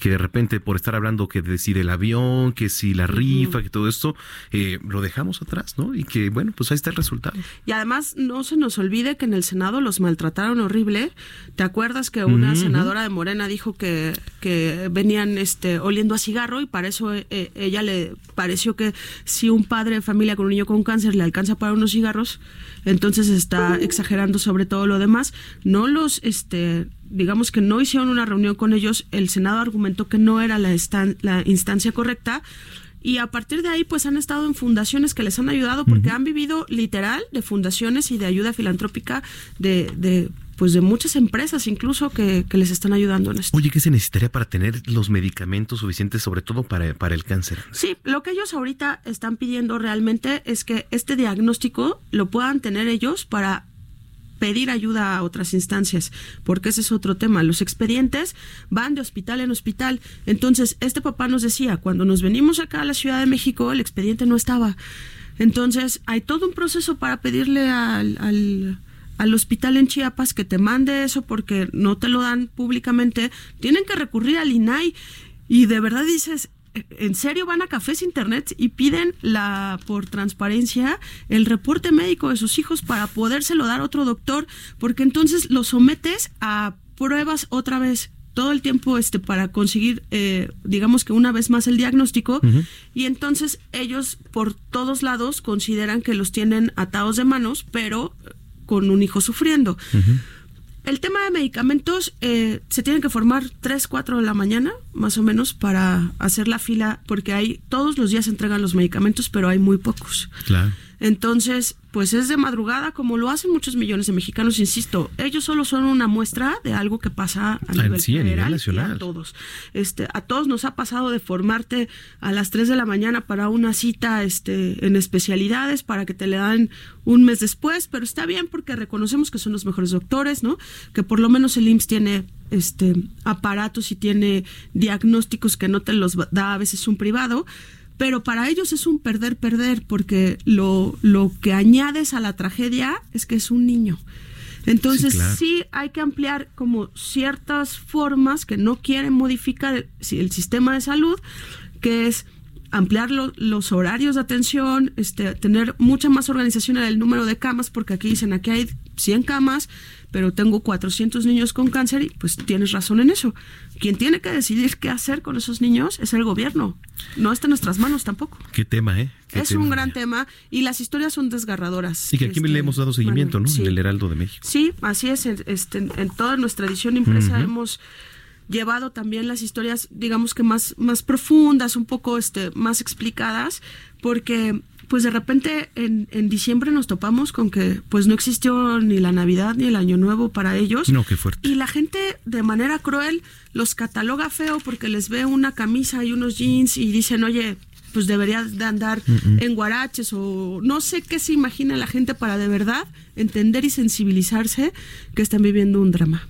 que de repente por estar hablando que decide el avión, que si la rifa, que todo esto, eh, lo dejamos atrás, ¿no? Y que bueno, pues ahí está el resultado. Y además no se nos olvide que en el Senado los maltrataron horrible. ¿Te acuerdas que una senadora de Morena dijo que, que venían este, oliendo a cigarro y para eso eh, eh, ella le pareció que si un padre de familia con un niño con cáncer le alcanza para unos cigarros, entonces está exagerando sobre todo lo demás. No los, este, digamos que no hicieron una reunión con ellos, el Senado argumentó que no era la, la instancia correcta y a partir de ahí pues han estado en fundaciones que les han ayudado porque han vivido literal de fundaciones y de ayuda filantrópica de, de pues de muchas empresas incluso que, les están ayudando en esto. Oye, ¿qué se necesitaría para tener los medicamentos suficientes, sobre todo para, para el cáncer? Sí, lo que ellos ahorita están pidiendo realmente es que este diagnóstico lo puedan tener ellos para pedir ayuda a otras instancias, porque ese es otro tema. Los expedientes van de hospital en hospital. Entonces, este papá nos decía, cuando nos venimos acá a la Ciudad de México, el expediente no estaba. Entonces, hay todo un proceso para pedirle al al hospital en Chiapas que te mande eso porque no te lo dan públicamente, tienen que recurrir al INAI. Y de verdad dices, ¿en serio van a cafés internet y piden la por transparencia el reporte médico de sus hijos para podérselo dar a otro doctor? Porque entonces lo sometes a pruebas otra vez todo el tiempo este para conseguir eh, digamos que una vez más el diagnóstico. Y entonces ellos por todos lados consideran que los tienen atados de manos pero con un hijo sufriendo. El tema de medicamentos, eh, se tienen que formar 3, 4 de la mañana, más o menos, para hacer la fila, porque hay, todos los días se entregan los medicamentos, pero hay muy pocos. Claro. Entonces, pues es de madrugada, como lo hacen muchos millones de mexicanos, insisto, ellos solo son una muestra de algo que pasa a nivel federal Y a todos. Este, a todos nos ha pasado de formarte a las 3 de la mañana para una cita este, en especialidades para que te le dan un mes después, pero está bien porque reconocemos que son los mejores doctores, ¿no? Que por lo menos el IMSS tiene este aparatos y tiene diagnósticos que no te los da a veces un privado pero para ellos es un perder-perder porque lo, lo que añades a la tragedia es que es un niño. Entonces sí, hay que ampliar como ciertas formas que no quieren modificar el, el sistema de salud, que es ampliar los horarios de atención, este, tener mucha más organización en el número de camas, porque aquí dicen, aquí hay 100 camas, pero tengo 400 niños con cáncer y pues tienes razón en eso. Quien tiene que decidir qué hacer con esos niños es el gobierno. No está en nuestras manos tampoco. Qué tema, ¿eh? es un gran tema y las historias son desgarradoras. Y que aquí le hemos dado seguimiento, ¿no? En el Heraldo de México. Sí, así es. Este, en toda nuestra edición impresa hemos llevado también las historias, digamos que más, más profundas, un poco este, más explicadas, porque pues de repente en, en, diciembre nos topamos con que pues no existió ni la Navidad ni el Año Nuevo para ellos. No, qué fuerte. Y la gente de manera cruel los cataloga feo porque les ve una camisa y unos jeans y dicen, oye, pues debería de andar en guaraches o no sé qué se imagina la gente para de verdad entender y sensibilizarse que están viviendo un drama.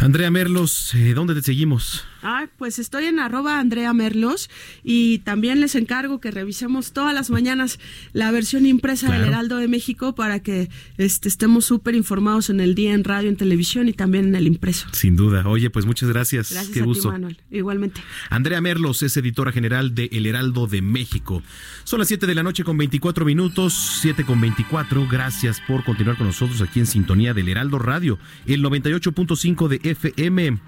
Andrea Merlos, eh, ¿dónde te seguimos? Ah, pues estoy en arroba Andrea Merlos y también les encargo que revisemos todas las mañanas la versión impresa del Heraldo de México para que este, estemos súper informados en el día en radio, en televisión y también en el impreso. Sin duda. Oye, pues muchas gracias. Gracias Qué a gusto. Ti, Manuel. Igualmente. Andrea Merlos es editora general de El Heraldo de México. Son las 7 de la noche con 24 minutos, 7 con 24. Gracias por continuar con nosotros aquí en sintonía del Heraldo Radio, el 98.5 de FM.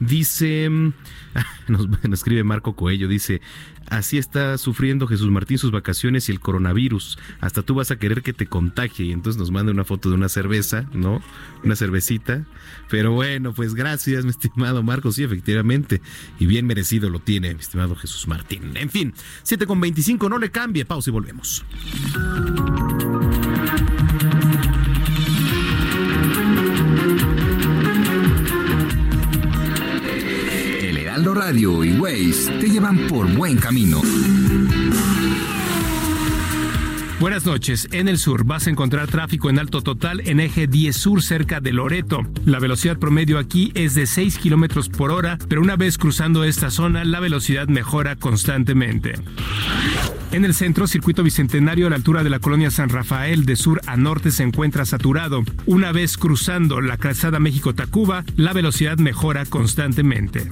Dice, [LAUGHS] nos, escribe Marco Coello, dice, así está sufriendo Jesús Martín sus vacaciones y el coronavirus. Hasta tú vas a querer que te contagie. Y entonces nos manda una foto de una cerveza, ¿no? Una cervecita. Pero bueno, pues gracias, mi estimado Marco. Sí, efectivamente. Y bien merecido lo tiene, mi estimado Jesús Martín. En fin, 7 con 25, no le cambie. Pausa y volvemos. Radio y Waze te llevan por buen camino. Buenas noches. En el sur vas a encontrar tráfico en alto total en eje 10 sur cerca de Loreto. La velocidad promedio aquí es de 6 kilómetros por hora, pero una vez cruzando esta zona, la velocidad mejora constantemente. En el centro, circuito bicentenario a la altura de la colonia San Rafael de sur a norte se encuentra saturado. Una vez cruzando la calzada México-Tacuba, la velocidad mejora constantemente.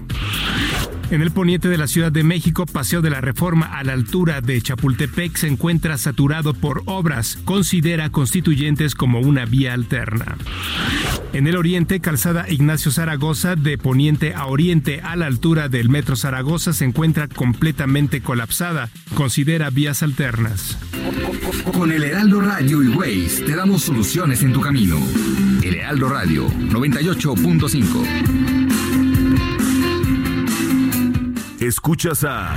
En el poniente de la Ciudad de México, Paseo de la Reforma a la altura de Chapultepec se encuentra saturado por obras. Considera constituyentes como una vía alterna. En el oriente, calzada Ignacio Zaragoza de poniente a oriente a la altura del Metro Zaragoza se encuentra completamente colapsada. Considera vías alternas. Con el Heraldo Radio y Waze te damos soluciones en tu camino. El Heraldo Radio 98.5. Escuchas a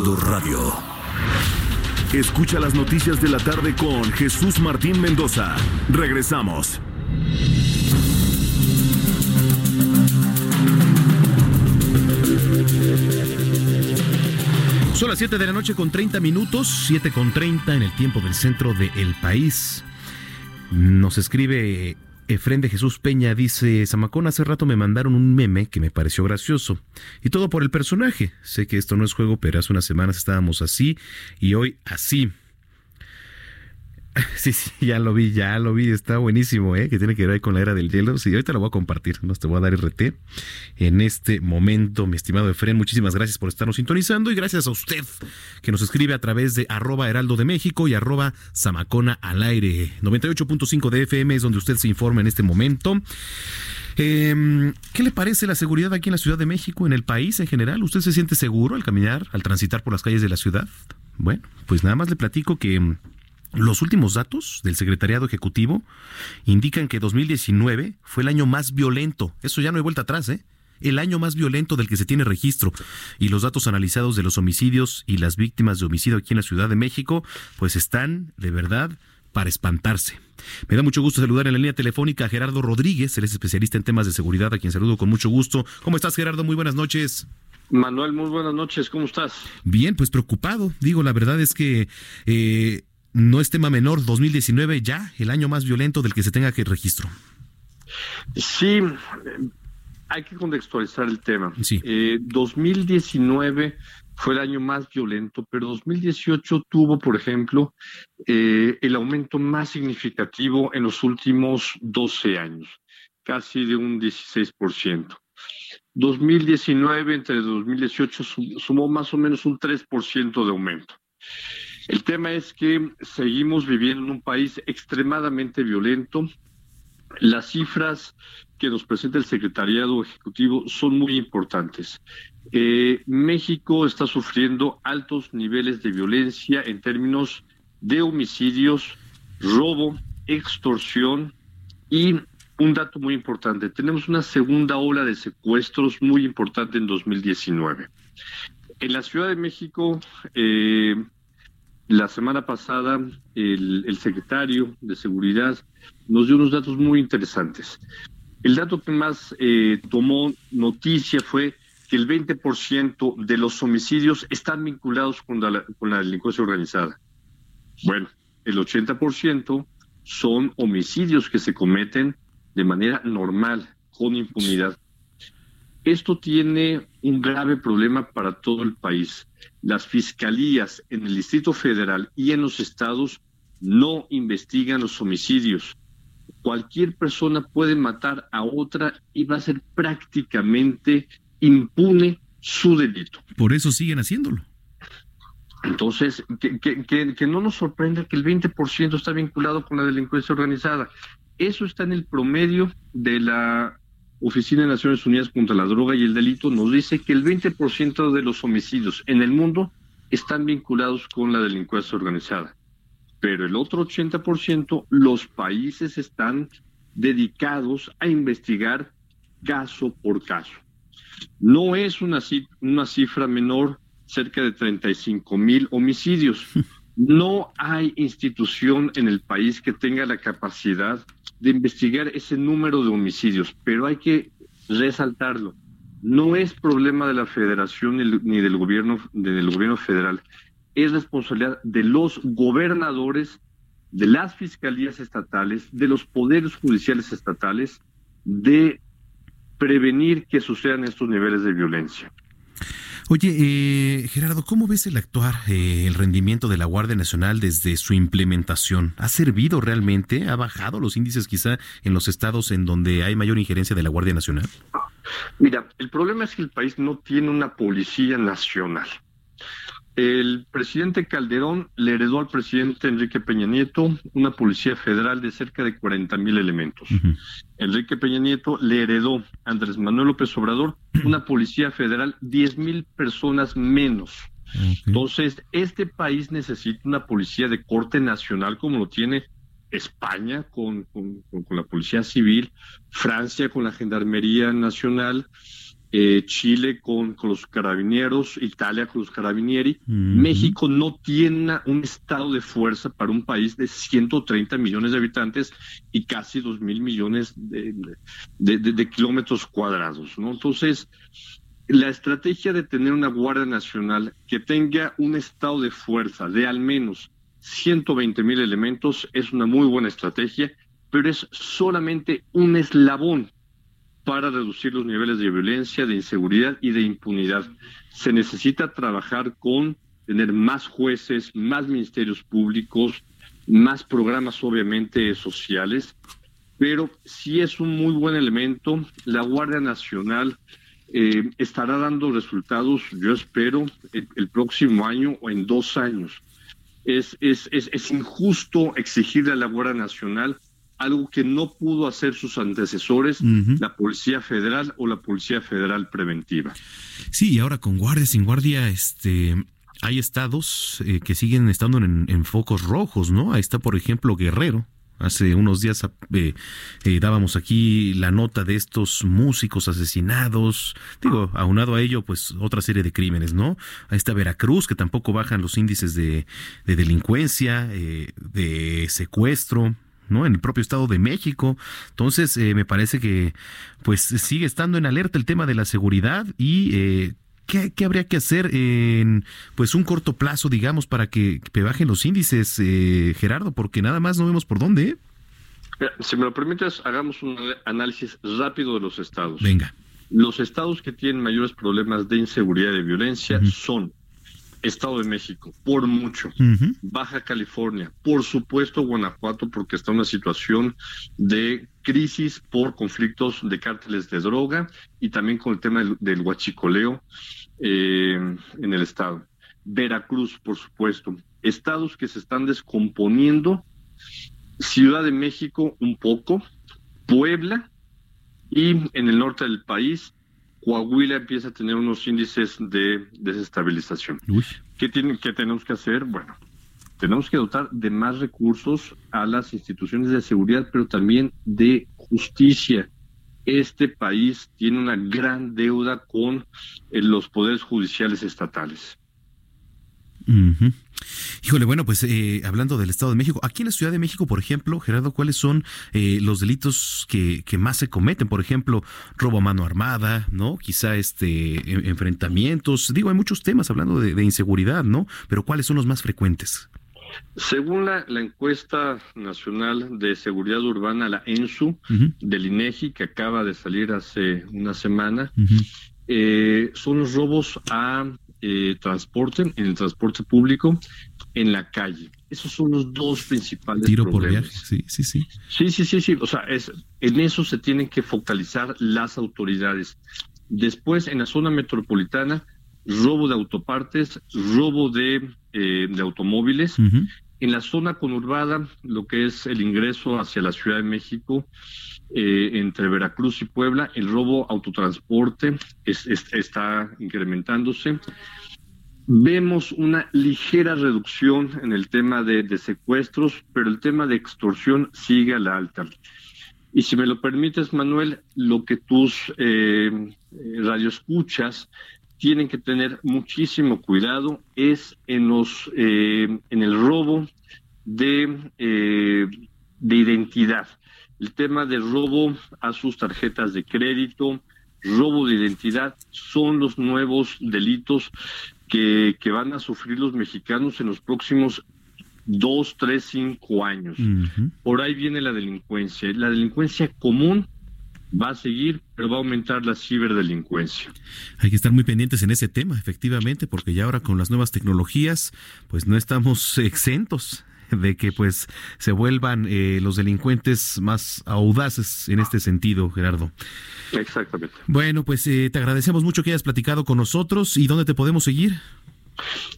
Heraldo Radio. Escucha las noticias de la tarde con Jesús Martín Mendoza. Regresamos. Son las 7 de la noche con 30 minutos, 7 con 30 en el tiempo del centro del país. Nos escribe Efren de Jesús Peña dice, Zamacón, hace rato me mandaron un meme que me pareció gracioso. Y todo por el personaje. Sé que esto no es juego, pero hace unas semanas estábamos así y hoy así. [LAUGHS] Sí, sí, ya lo vi, ya lo vi, está buenísimo, ¿eh? Que tiene que ver ahí con la era del hielo. Sí, ahorita lo voy a compartir, no te voy a dar RT en este momento, mi estimado Efren. Muchísimas gracias por estarnos sintonizando y gracias a usted que nos escribe a través de arroba heraldo de México y arroba zamacona al aire. 98.5 de FM es donde usted se informa en este momento. Eh, ¿Qué le parece la seguridad aquí en la Ciudad de México, en el país en general? ¿Usted se siente seguro al caminar, al transitar por las calles de la ciudad? Bueno, pues nada más le platico que los últimos datos del Secretariado Ejecutivo indican que 2019 fue el año más violento. Eso ya no hay vuelta atrás, ¿eh? El año más violento del que se tiene registro. Y los datos analizados de los homicidios y las víctimas de homicidio aquí en la Ciudad de México, pues están de verdad para espantarse. Me da mucho gusto saludar en la línea telefónica a Gerardo Rodríguez, él es especialista en temas de seguridad, a quien saludo con mucho gusto. ¿Cómo estás, Gerardo? Muy buenas noches. Manuel, muy buenas noches, ¿cómo estás? Bien, pues preocupado. Digo, la verdad es que eh, no es tema menor, 2019 ya, el año más violento del que se tenga que registro. Sí, hay que contextualizar el tema. Sí. 2019 fue el año más violento, pero 2018 tuvo, por ejemplo, eh, el aumento más significativo en los últimos 12 años, casi de un 16%. 2019 entre 2018 sumó más o menos un 3% de aumento. El tema es que seguimos viviendo en un país extremadamente violento. Las cifras que nos presenta el Secretariado Ejecutivo son muy importantes. Eh, México está sufriendo altos niveles de violencia en términos de homicidios, robo, extorsión y un dato muy importante, tenemos una segunda ola de secuestros muy importante en 2019. En la Ciudad de México, eh, la semana pasada, el, secretario de Seguridad nos dio unos datos muy interesantes. El dato que más eh, tomó noticia fue que el 20% de los homicidios están vinculados con la, con la delincuencia organizada. Bueno, el 80% son homicidios que se cometen de manera normal, con impunidad. Esto tiene un grave problema para todo el país. Las fiscalías en el Distrito Federal y en los estados no investigan los homicidios. Cualquier persona puede matar a otra y va a ser prácticamente impune su delito. Por eso siguen haciéndolo. Entonces, que, que no nos sorprenda que el 20% está vinculado con la delincuencia organizada. Eso está en el promedio de la Oficina de Naciones Unidas contra la Droga y el Delito nos dice que el 20% de los homicidios en el mundo están vinculados con la delincuencia organizada. Pero el otro 80%, los países están dedicados a investigar caso por caso. No es una, una cifra menor cerca de 35 mil homicidios. [LAUGHS] No hay institución en el país que tenga la capacidad de investigar ese número de homicidios, pero hay que resaltarlo. No es problema de la federación ni del gobierno, del gobierno federal. Es responsabilidad de los gobernadores, de las fiscalías estatales, de los poderes judiciales estatales, de prevenir que sucedan estos niveles de violencia. Oye, eh, Gerardo, ¿cómo ves el actuar, eh, el rendimiento de la Guardia Nacional desde su implementación? ¿Ha servido realmente? ¿Ha bajado los índices quizá en los estados en donde hay mayor injerencia de la Guardia Nacional? Mira, el problema es que el país no tiene una policía nacional. El presidente Calderón le heredó al presidente Enrique Peña Nieto una policía federal de cerca de 40 mil elementos. Enrique Peña Nieto le heredó a Andrés Manuel López Obrador una policía federal 10 mil personas menos. Entonces, este país necesita una policía de corte nacional como lo tiene España con, con la policía civil, Francia con la Gendarmería Nacional, eh, Chile con, los carabineros, Italia con los carabinieri. México no tiene un estado de fuerza para un país de 130 millones de habitantes y casi 2 mil millones de, de, kilómetros cuadrados. ¿no? Entonces, la estrategia de tener una Guardia Nacional que tenga un estado de fuerza de al menos 120 mil elementos es una muy buena estrategia, pero es solamente un eslabón para reducir los niveles de violencia, de inseguridad y de impunidad. Se necesita trabajar con tener más jueces, más ministerios públicos, más programas obviamente sociales, pero sí es un muy buen elemento. La Guardia Nacional eh, estará dando resultados, yo espero, el, próximo año o en dos años. Es, es, es, es injusto exigirle a la Guardia Nacional algo que no pudo hacer sus antecesores, la Policía Federal o la Policía Federal Preventiva. Sí, y ahora con guardia, sin guardia, este... Hay estados eh, que siguen estando en, focos rojos, ¿no? Ahí está, por ejemplo, Guerrero, Hace unos días eh, eh, dábamos aquí la nota de estos músicos asesinados. Digo, aunado a ello, pues otra serie de crímenes, ¿no? Ahí está Veracruz, que tampoco bajan los índices de, delincuencia, de secuestro. ¿No? En el propio Estado de México. Entonces, eh, me parece que pues sigue estando en alerta el tema de la seguridad y eh, ¿qué, habría que hacer en pues un corto plazo, digamos, para que, bajen los índices, eh, Gerardo? Porque nada más no vemos por dónde. Si me lo permites, hagamos un análisis rápido de los estados. Venga. Los estados que tienen mayores problemas de inseguridad y violencia son Estado de México, por mucho. Baja California, por supuesto Guanajuato, porque está en una situación de crisis por conflictos de cárteles de droga y también con el tema del, huachicoleo eh, en el Estado. Veracruz, por supuesto. Estados que se están descomponiendo. Ciudad de México, un poco. Puebla y en el norte del país Coahuila empieza a tener unos índices de desestabilización. ¿Qué, tienen, ¿Qué tenemos que hacer? Bueno, tenemos que dotar de más recursos a las instituciones de seguridad, pero también de justicia. Este país tiene una gran deuda con eh, los poderes judiciales estatales. Híjole, bueno, pues eh, hablando del Estado de México, aquí en la Ciudad de México, por ejemplo, Gerardo, ¿cuáles son eh, los delitos que, más se cometen? Por ejemplo, robo a mano armada, ¿no? Quizá este e, enfrentamientos. Digo, hay muchos temas hablando de, inseguridad, ¿no? Pero ¿cuáles son los más frecuentes? Según la, encuesta nacional de seguridad urbana, la ENSU, del INEGI, que acaba de salir hace una semana, eh, son los robos a eh, transporte, en el transporte público, en la calle. Esos son los dos principales Tiro por viaje, sí, sí, sí. Sí, sí, sí, sí. O sea, es, en eso se tienen que focalizar las autoridades. Después, en la zona metropolitana, robo de autopartes, robo de, eh, de automóviles. En la zona conurbada, lo que es el ingreso hacia la Ciudad de México, eh, entre Veracruz y Puebla, el robo autotransporte está incrementándose. Vemos una ligera reducción en el tema de, secuestros, pero el tema de extorsión sigue a la alta. Y si me lo permites, Manuel, lo que tus eh, radioescuchas tienen que tener muchísimo cuidado es en los eh, en el robo de, eh, de identidad. El tema de robo a sus tarjetas de crédito, robo de identidad, son los nuevos delitos que, que van a sufrir los mexicanos en los próximos dos, tres, cinco años. Por ahí viene la delincuencia. La delincuencia común va a seguir, pero va a aumentar la ciberdelincuencia. Hay que estar muy pendientes en ese tema, efectivamente, porque ya ahora con las nuevas tecnologías, pues no estamos [LAUGHS] exentos de que pues se vuelvan eh, los delincuentes más audaces en este sentido, Gerardo. Exactamente. Bueno, pues eh, te agradecemos mucho que hayas platicado con nosotros y dónde te podemos seguir.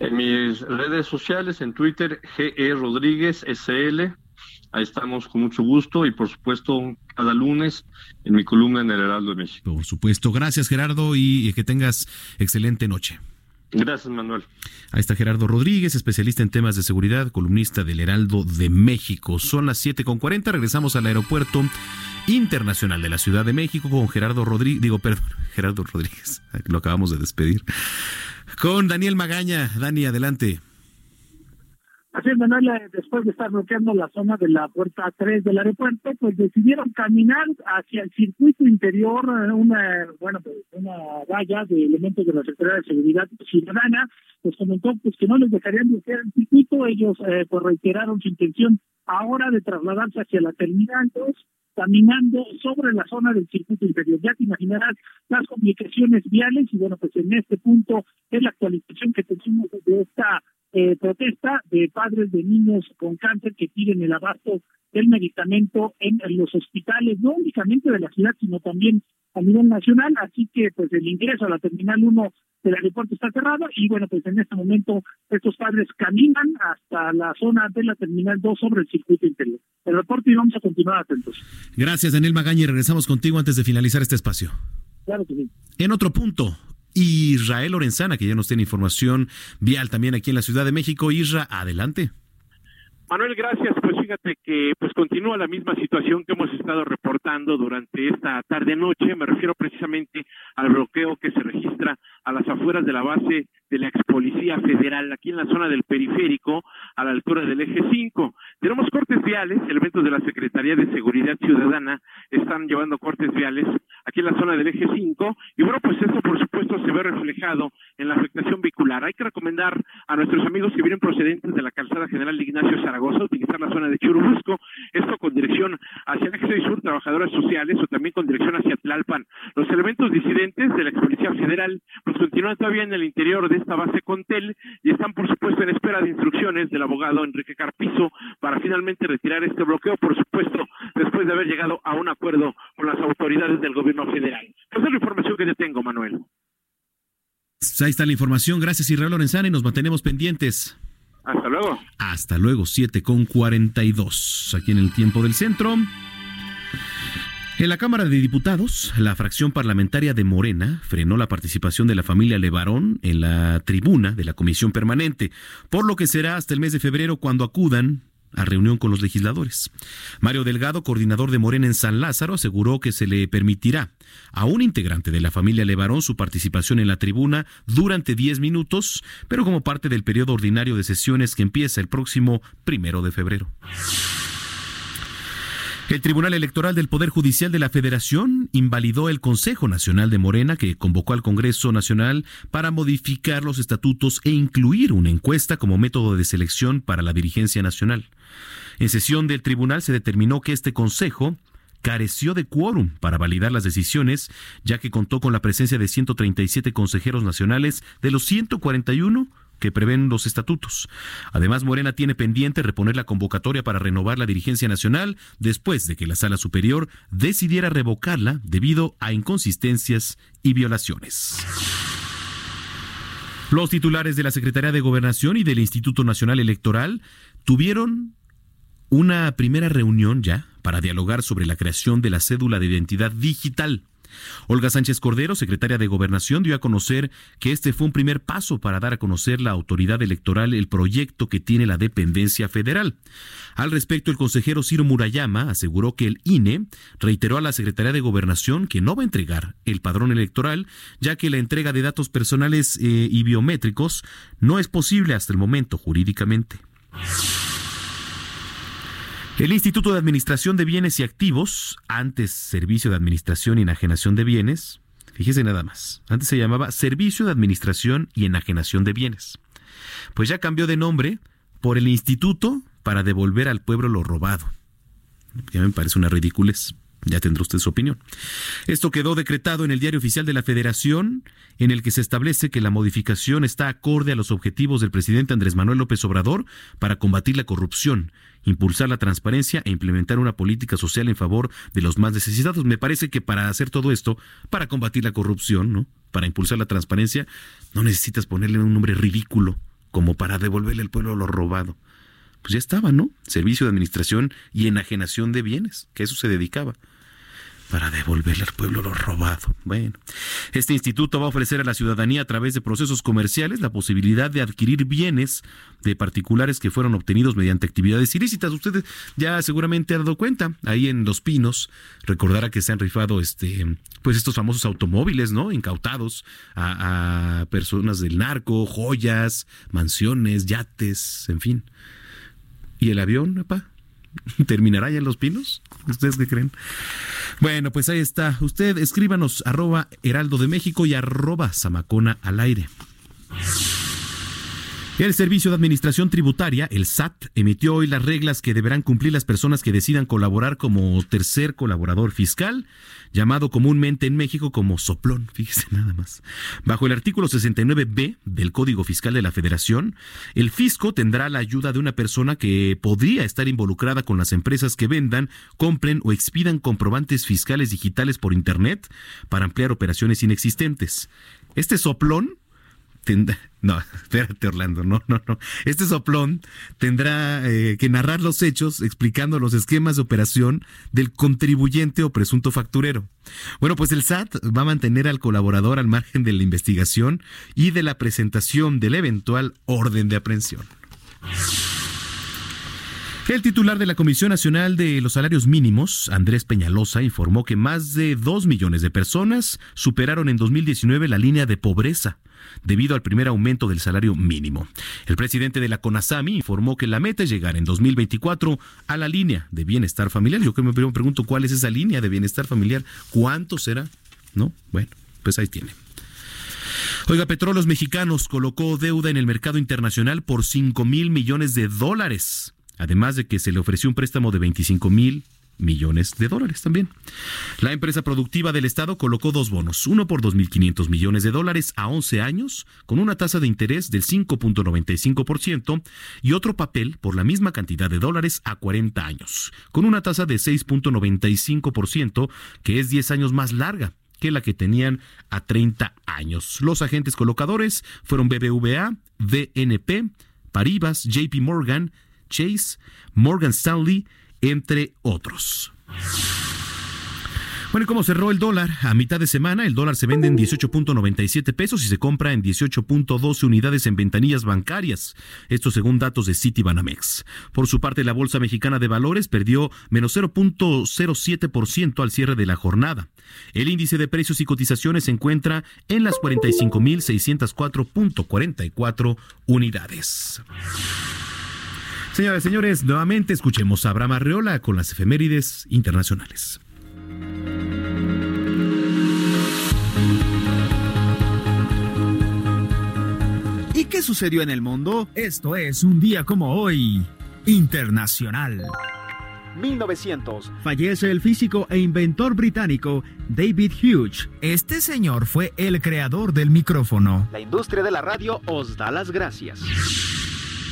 En mis redes sociales, en Twitter, GE Rodríguez SL, ahí estamos con mucho gusto y por supuesto cada lunes en mi columna en el Heraldo de México. Por supuesto, gracias Gerardo y que tengas excelente noche. Gracias, Manuel. Ahí está Gerardo Rodríguez, especialista en temas de seguridad, columnista del Heraldo de México. Son las 7.40, regresamos al aeropuerto internacional de la Ciudad de México con Gerardo Rodríguez, digo, perdón, [LAUGHS] Gerardo Rodríguez, lo acabamos de despedir. Con Daniel Magaña. Dani, adelante. Así es, Manuel, eh, después de estar bloqueando la zona de la puerta 3 del aeropuerto, pues decidieron caminar hacia el circuito interior, eh, una, bueno, pues una valla de elementos de la Secretaría de Seguridad Ciudadana, pues comentó pues que no les dejarían bloquear el circuito, ellos eh, pues reiteraron su intención ahora de trasladarse hacia la terminal 2, caminando sobre la zona del circuito interior. Ya te imaginarás las complicaciones viales y bueno, pues en este punto es la actualización que tenemos de esta eh, protesta de padres de niños con cáncer que piden el abasto del medicamento en, los hospitales, no únicamente de la ciudad, sino también a nivel nacional. Así que, pues, el ingreso a la Terminal 1 del aeropuerto está cerrado y, bueno, pues en este momento estos padres caminan hasta la zona de la Terminal 2 sobre el circuito interior. El reporte y vamos a continuar atentos. Gracias, Daniel Magaña, y regresamos contigo antes de finalizar este espacio. Claro que sí. En otro punto, Israel Lorenzana, que ya nos tiene información vial también aquí en la Ciudad de México. Isra, adelante. Manuel, gracias. Pues fíjate que pues continúa la misma situación que hemos estado reportando durante esta tarde noche. Me refiero precisamente al bloqueo que se registra a las afueras de la base de la ex policía federal aquí en la zona del periférico a la altura del eje 5. Tenemos cortes viales, elementos de la Secretaría de Seguridad Ciudadana están llevando cortes viales aquí en la zona del eje 5 y bueno, pues esto por supuesto se ve reflejado en la afectación vehicular. Hay que recomendar a nuestros amigos que vienen procedentes de la calzada general Ignacio Zaragoza utilizar la zona de Churubusco, esto con dirección hacia el eje sur, trabajadoras sociales o también con dirección hacia Tlalpan. Los elementos disidentes de la ex policía federal pues continúan todavía en el interior de esta base Contel y están por supuesto en espera de instrucciones del abogado Enrique Carpizo para finalmente retirar este bloqueo, por supuesto, después de haber llegado a un acuerdo con las autoridades del gobierno federal. Esa es la información que te tengo, Manuel. Ahí está la información. Gracias, Israel Lorenzana, y nos mantenemos pendientes. Hasta luego. Hasta luego, 7 con 42. Aquí en el tiempo del centro. En la Cámara de Diputados, la fracción parlamentaria de Morena frenó la participación de la familia Levarón en la tribuna de la comisión permanente, por lo que será hasta el mes de febrero cuando acudan a reunión con los legisladores. Mario Delgado, coordinador de Morena en San Lázaro, aseguró que se le permitirá a un integrante de la familia Levarón su participación en la tribuna durante 10 minutos, pero como parte del periodo ordinario de sesiones que empieza el próximo primero de febrero. El Tribunal Electoral del Poder Judicial de la Federación invalidó el Consejo Nacional de Morena que convocó al Congreso Nacional para modificar los estatutos e incluir una encuesta como método de selección para la dirigencia nacional. En sesión del tribunal se determinó que este Consejo careció de quórum para validar las decisiones, ya que contó con la presencia de 137 consejeros nacionales de los 141 que prevén los estatutos. Además, Morena tiene pendiente reponer la convocatoria para renovar la dirigencia nacional después de que la Sala Superior decidiera revocarla debido a inconsistencias y violaciones. Los titulares de la Secretaría de Gobernación y del Instituto Nacional Electoral tuvieron una primera reunión ya para dialogar sobre la creación de la cédula de identidad digital. Olga Sánchez Cordero, secretaria de Gobernación, dio a conocer que este fue un primer paso para dar a conocer la autoridad electoral el proyecto que tiene la dependencia federal. Al respecto, el consejero Ciro Murayama aseguró que el INE reiteró a la Secretaría de Gobernación que no va a entregar el padrón electoral, ya que la entrega de datos personales eh, y biométricos no es posible hasta el momento jurídicamente. El Instituto de Administración de Bienes y Activos, antes Servicio de Administración y Enajenación de Bienes, fíjese nada más, antes se llamaba Servicio de Administración y Enajenación de Bienes, pues ya cambió de nombre por el Instituto para devolver al pueblo lo robado. Ya me parece una ridiculez. Ya tendrá usted su opinión. Esto quedó decretado en el Diario Oficial de la Federación, en el que se establece que la modificación está acorde a los objetivos del presidente Andrés Manuel López Obrador para combatir la corrupción, impulsar la transparencia e implementar una política social en favor de los más necesitados. Me parece que para hacer todo esto, para combatir la corrupción, ¿no? Para impulsar la transparencia, no necesitas ponerle un nombre ridículo como para devolverle al pueblo lo robado pues ya estaba, ¿no? Servicio de Administración y Enajenación de Bienes, que eso se dedicaba para devolverle al pueblo lo robado. Bueno, este instituto va a ofrecer a la ciudadanía a través de procesos comerciales la posibilidad de adquirir bienes de particulares que fueron obtenidos mediante actividades ilícitas. Ustedes ya seguramente han dado cuenta, ahí en Los Pinos, recordará que se han rifado este, pues estos famosos automóviles, ¿no? Incautados a, a personas del narco, joyas, mansiones, yates, en fin. ¿Y el avión, papá? [LAUGHS] ¿Terminará ya en Los Pinos? ¿Ustedes qué creen? Bueno, pues ahí está. Usted escríbanos arroba heraldo de México y arroba zamacona al aire. El Servicio de Administración Tributaria, el SAT, emitió hoy las reglas que deberán cumplir las personas que decidan colaborar como tercer colaborador fiscal, llamado comúnmente en México como soplón, [LAUGHS] fíjese nada más. Bajo el artículo 69b del Código Fiscal de la Federación, el fisco tendrá la ayuda de una persona que podría estar involucrada con las empresas que vendan, compren o expidan comprobantes fiscales digitales por Internet para ampliar operaciones inexistentes. Este soplón [LAUGHS] no, espérate Orlando, no, no, no. Este soplón tendrá eh, que narrar los hechos explicando los esquemas de operación del contribuyente o presunto facturero. Bueno, pues el SAT va a mantener al colaborador al margen de la investigación y de la presentación del eventual orden de aprehensión. El titular de la Comisión Nacional de los Salarios Mínimos, Andrés Peñalosa, informó que más de dos millones de personas superaron en 2019 la línea de pobreza debido al primer aumento del salario mínimo. El presidente de la CONASAMI informó que la meta es llegar en 2024 a la línea de bienestar familiar. Yo que me pregunto cuál es esa línea de bienestar familiar, cuánto será, ¿no? Bueno, pues ahí tiene. Oiga, Petróleos Mexicanos colocó deuda en el mercado internacional por 5 mil millones de dólares, además de que se le ofreció un préstamo de 25 mil millones de dólares también. La empresa productiva del Estado colocó dos bonos, uno por 2.500 millones de dólares a 11 años, con una tasa de interés del 5.95%, y otro papel por la misma cantidad de dólares a 40 años, con una tasa de 6.95%, que es 10 años más larga que la que tenían a 30 años. Los agentes colocadores fueron BBVA, VNP, Paribas, JP Morgan, Chase, Morgan Stanley, entre otros. Bueno, ¿y cómo cerró el dólar? A mitad de semana, el dólar se vende en 18.97 pesos y se compra en 18.12 unidades en ventanillas bancarias. Esto según datos de Citibanamex. Por su parte, la Bolsa Mexicana de Valores perdió menos 0.07% al cierre de la jornada. El índice de precios y cotizaciones se encuentra en las 45.604.44 unidades. Señoras y señores, nuevamente escuchemos a Abraham Arreola con las efemérides internacionales. ¿Y qué sucedió en el mundo? Esto es un día como hoy, internacional. 1900. Fallece el físico e inventor británico David Hughes. Este señor fue el creador del micrófono. La industria de la radio os da las gracias.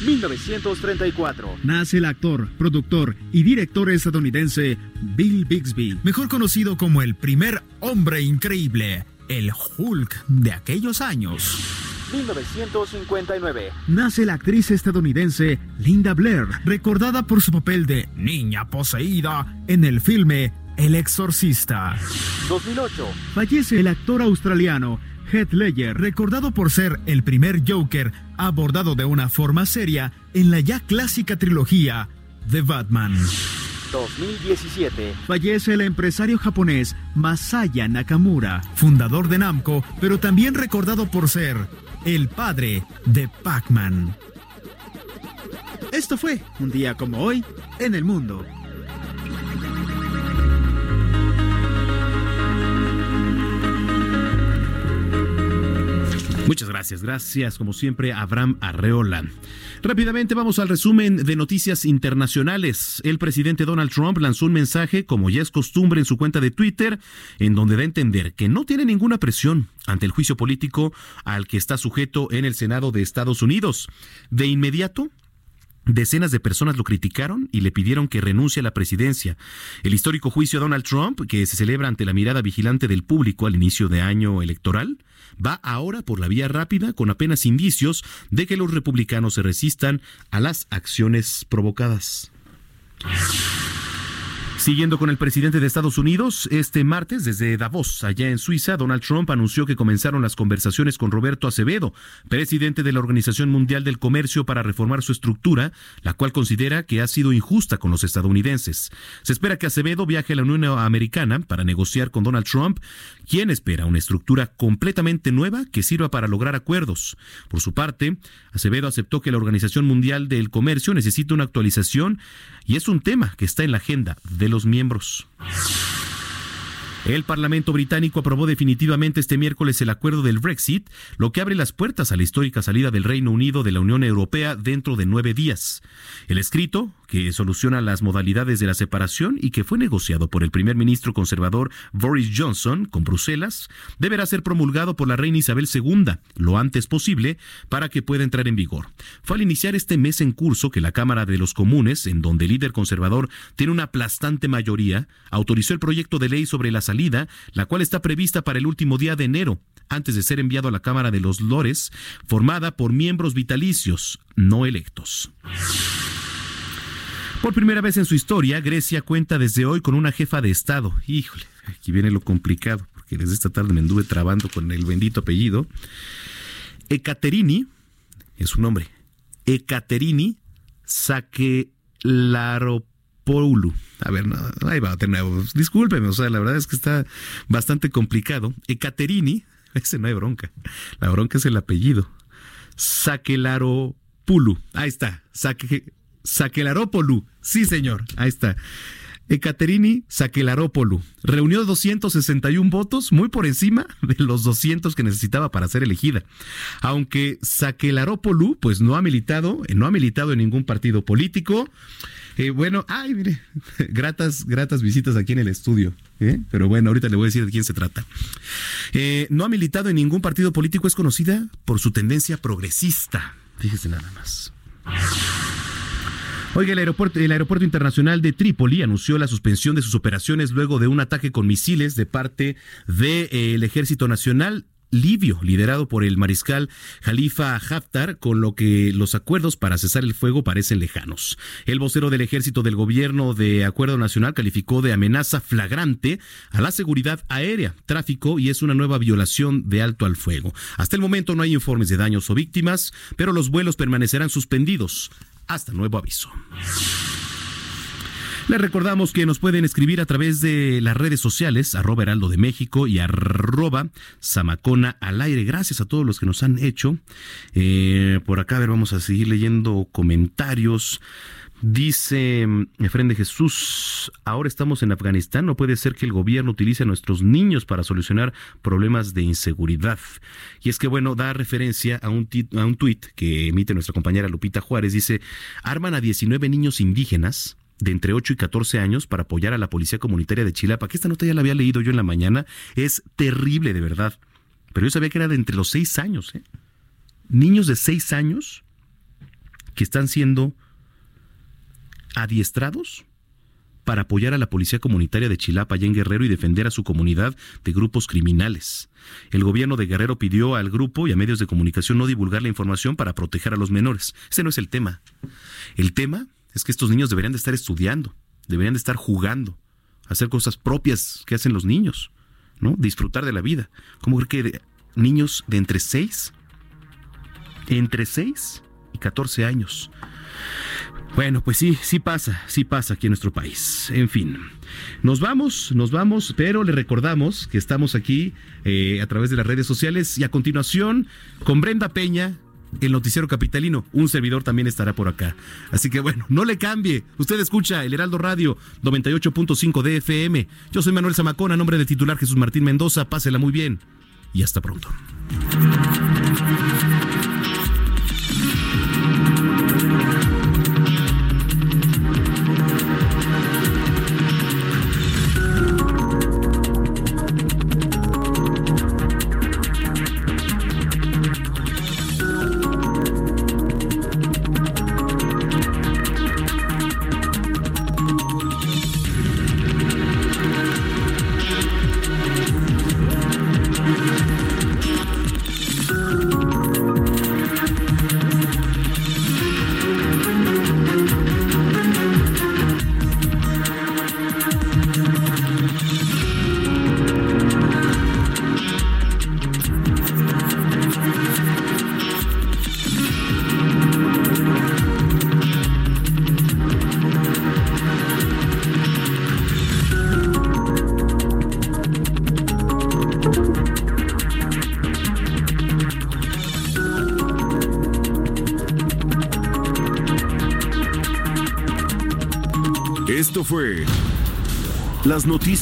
1934. Nace el actor, productor y director estadounidense Bill Bixby, mejor conocido como el primer hombre increíble, el Hulk de aquellos años. 1959. Nace la actriz estadounidense Linda Blair, recordada por su papel de niña poseída en el filme El Exorcista. 2008. Fallece el actor australiano Heath Ledger, recordado por ser el primer Joker abordado de una forma seria en la ya clásica trilogía de Batman. 2017. Fallece el empresario japonés Masaya Nakamura, fundador de Namco, pero también recordado por ser el padre de Pac-Man. Esto fue un día como hoy en el mundo. Muchas gracias, gracias como siempre Abraham Arreola. Rápidamente vamos al resumen de noticias internacionales. El presidente Donald Trump lanzó un mensaje, como ya es costumbre en su cuenta de Twitter, en donde da a entender que no tiene ninguna presión ante el juicio político al que está sujeto en el Senado de Estados Unidos. De inmediato, Decenas de personas lo criticaron y le pidieron que renuncie a la presidencia. El histórico juicio a Donald Trump, que se celebra ante la mirada vigilante del público al inicio de año electoral, va ahora por la vía rápida con apenas indicios de que los republicanos se resistan a las acciones provocadas. Siguiendo con el presidente de Estados Unidos, este martes desde Davos, allá en Suiza, Donald Trump anunció que comenzaron las conversaciones con Roberto Acevedo, presidente de la Organización Mundial del Comercio, para reformar su estructura, la cual considera que ha sido injusta con los estadounidenses. Se espera que Acevedo viaje a la Unión Americana para negociar con Donald Trump, quien espera una estructura completamente nueva que sirva para lograr acuerdos. Por su parte, Acevedo aceptó que la Organización Mundial del Comercio necesita una actualización y es un tema que está en la agenda de los miembros. El Parlamento británico aprobó definitivamente este miércoles el acuerdo del Brexit, lo que abre las puertas a la histórica salida del Reino Unido de la Unión Europea dentro de nueve días. El escrito, que soluciona las modalidades de la separación y que fue negociado por el primer ministro conservador Boris Johnson con Bruselas, deberá ser promulgado por la reina Isabel II lo antes posible para que pueda entrar en vigor. Fue al iniciar este mes en curso que la Cámara de los Comunes, en donde el líder conservador tiene una aplastante mayoría, autorizó el proyecto de ley sobre la salida, la cual está prevista para el último día de enero, antes de ser enviado a la Cámara de los Lores, formada por miembros vitalicios no electos. Por primera vez en su historia, Grecia cuenta desde hoy con una jefa de Estado. Híjole, aquí viene lo complicado, porque desde esta tarde me anduve trabando con el bendito apellido. Ekaterini, es su nombre, Ekaterini Sakelaropoulou. A ver, no, ahí va de nuevo. Discúlpeme, o sea, la verdad es que está bastante complicado. Ekaterini, [LAUGHS] ese no hay bronca. La bronca es el apellido. Sakelaropoulou. Ahí está. Saque, Sakelaropolu. Sí, señor. Ahí está. Ekaterini Sakelaropolu reunió 261 votos, muy por encima de los 200 que necesitaba para ser elegida. Aunque Sakelaropolu, pues no ha militado, no ha militado en ningún partido político. Eh, bueno, ay, mire, [LAUGHS] gratas, gratas visitas aquí en el estudio. ¿eh? Pero bueno, ahorita le voy a decir de quién se trata. Eh, no ha militado en ningún partido político, es conocida por su tendencia progresista. Fíjese nada más. Oiga, el aeropuerto, el aeropuerto internacional de Trípoli anunció la suspensión de sus operaciones luego de un ataque con misiles de parte del Ejército Nacional libio, liderado por el mariscal Jalifa Haftar, con lo que los acuerdos para cesar el fuego parecen lejanos. El vocero del ejército del gobierno de Acuerdo Nacional calificó de amenaza flagrante a la seguridad aérea, tráfico y es una nueva violación de alto al fuego. Hasta el momento no hay informes de daños o víctimas, pero los vuelos permanecerán suspendidos hasta nuevo aviso. Les recordamos que nos pueden escribir a través de las redes sociales, arroba heraldo de México y arroba zamacona al aire. Gracias a todos los que nos han hecho. Eh, por acá, a ver, vamos a seguir leyendo comentarios. Dice mm, Efren de Jesús, ahora estamos en Afganistán, no puede ser que el gobierno utilice a nuestros niños para solucionar problemas de inseguridad. Y es que, bueno, da referencia a un, a un tuit que emite nuestra compañera Lupita Juárez, dice, arman a 19 niños indígenas de entre 8 y 14 años para apoyar a la Policía Comunitaria de Chilapa, que esta nota ya la había leído yo en la mañana, es terrible de verdad. Pero yo sabía que era de entre los 6 años, ¿eh? Niños de 6 años que están siendo adiestrados para apoyar a la policía comunitaria de Chilapa y en Guerrero y defender a su comunidad de grupos criminales. El gobierno de Guerrero pidió al grupo y a medios de comunicación no divulgar la información para proteger a los menores. Ese no es el tema. El tema es que estos niños deberían de estar estudiando, deberían de estar jugando, hacer cosas propias que hacen los niños, ¿no? Disfrutar de la vida. ¿Cómo cree que niños de entre 6 entre 6 y 14 años bueno, pues sí, sí pasa, sí pasa aquí en nuestro país. En fin, nos vamos, nos vamos, pero le recordamos que estamos aquí eh, a través de las redes sociales y a continuación con Brenda Peña, el noticiero capitalino. Un servidor también estará por acá. Así que bueno, no le cambie. Usted escucha el Heraldo Radio 98.5 de FM. Yo soy Manuel Zamacón, a nombre del titular Jesús Martín Mendoza. Pásela muy bien y hasta pronto.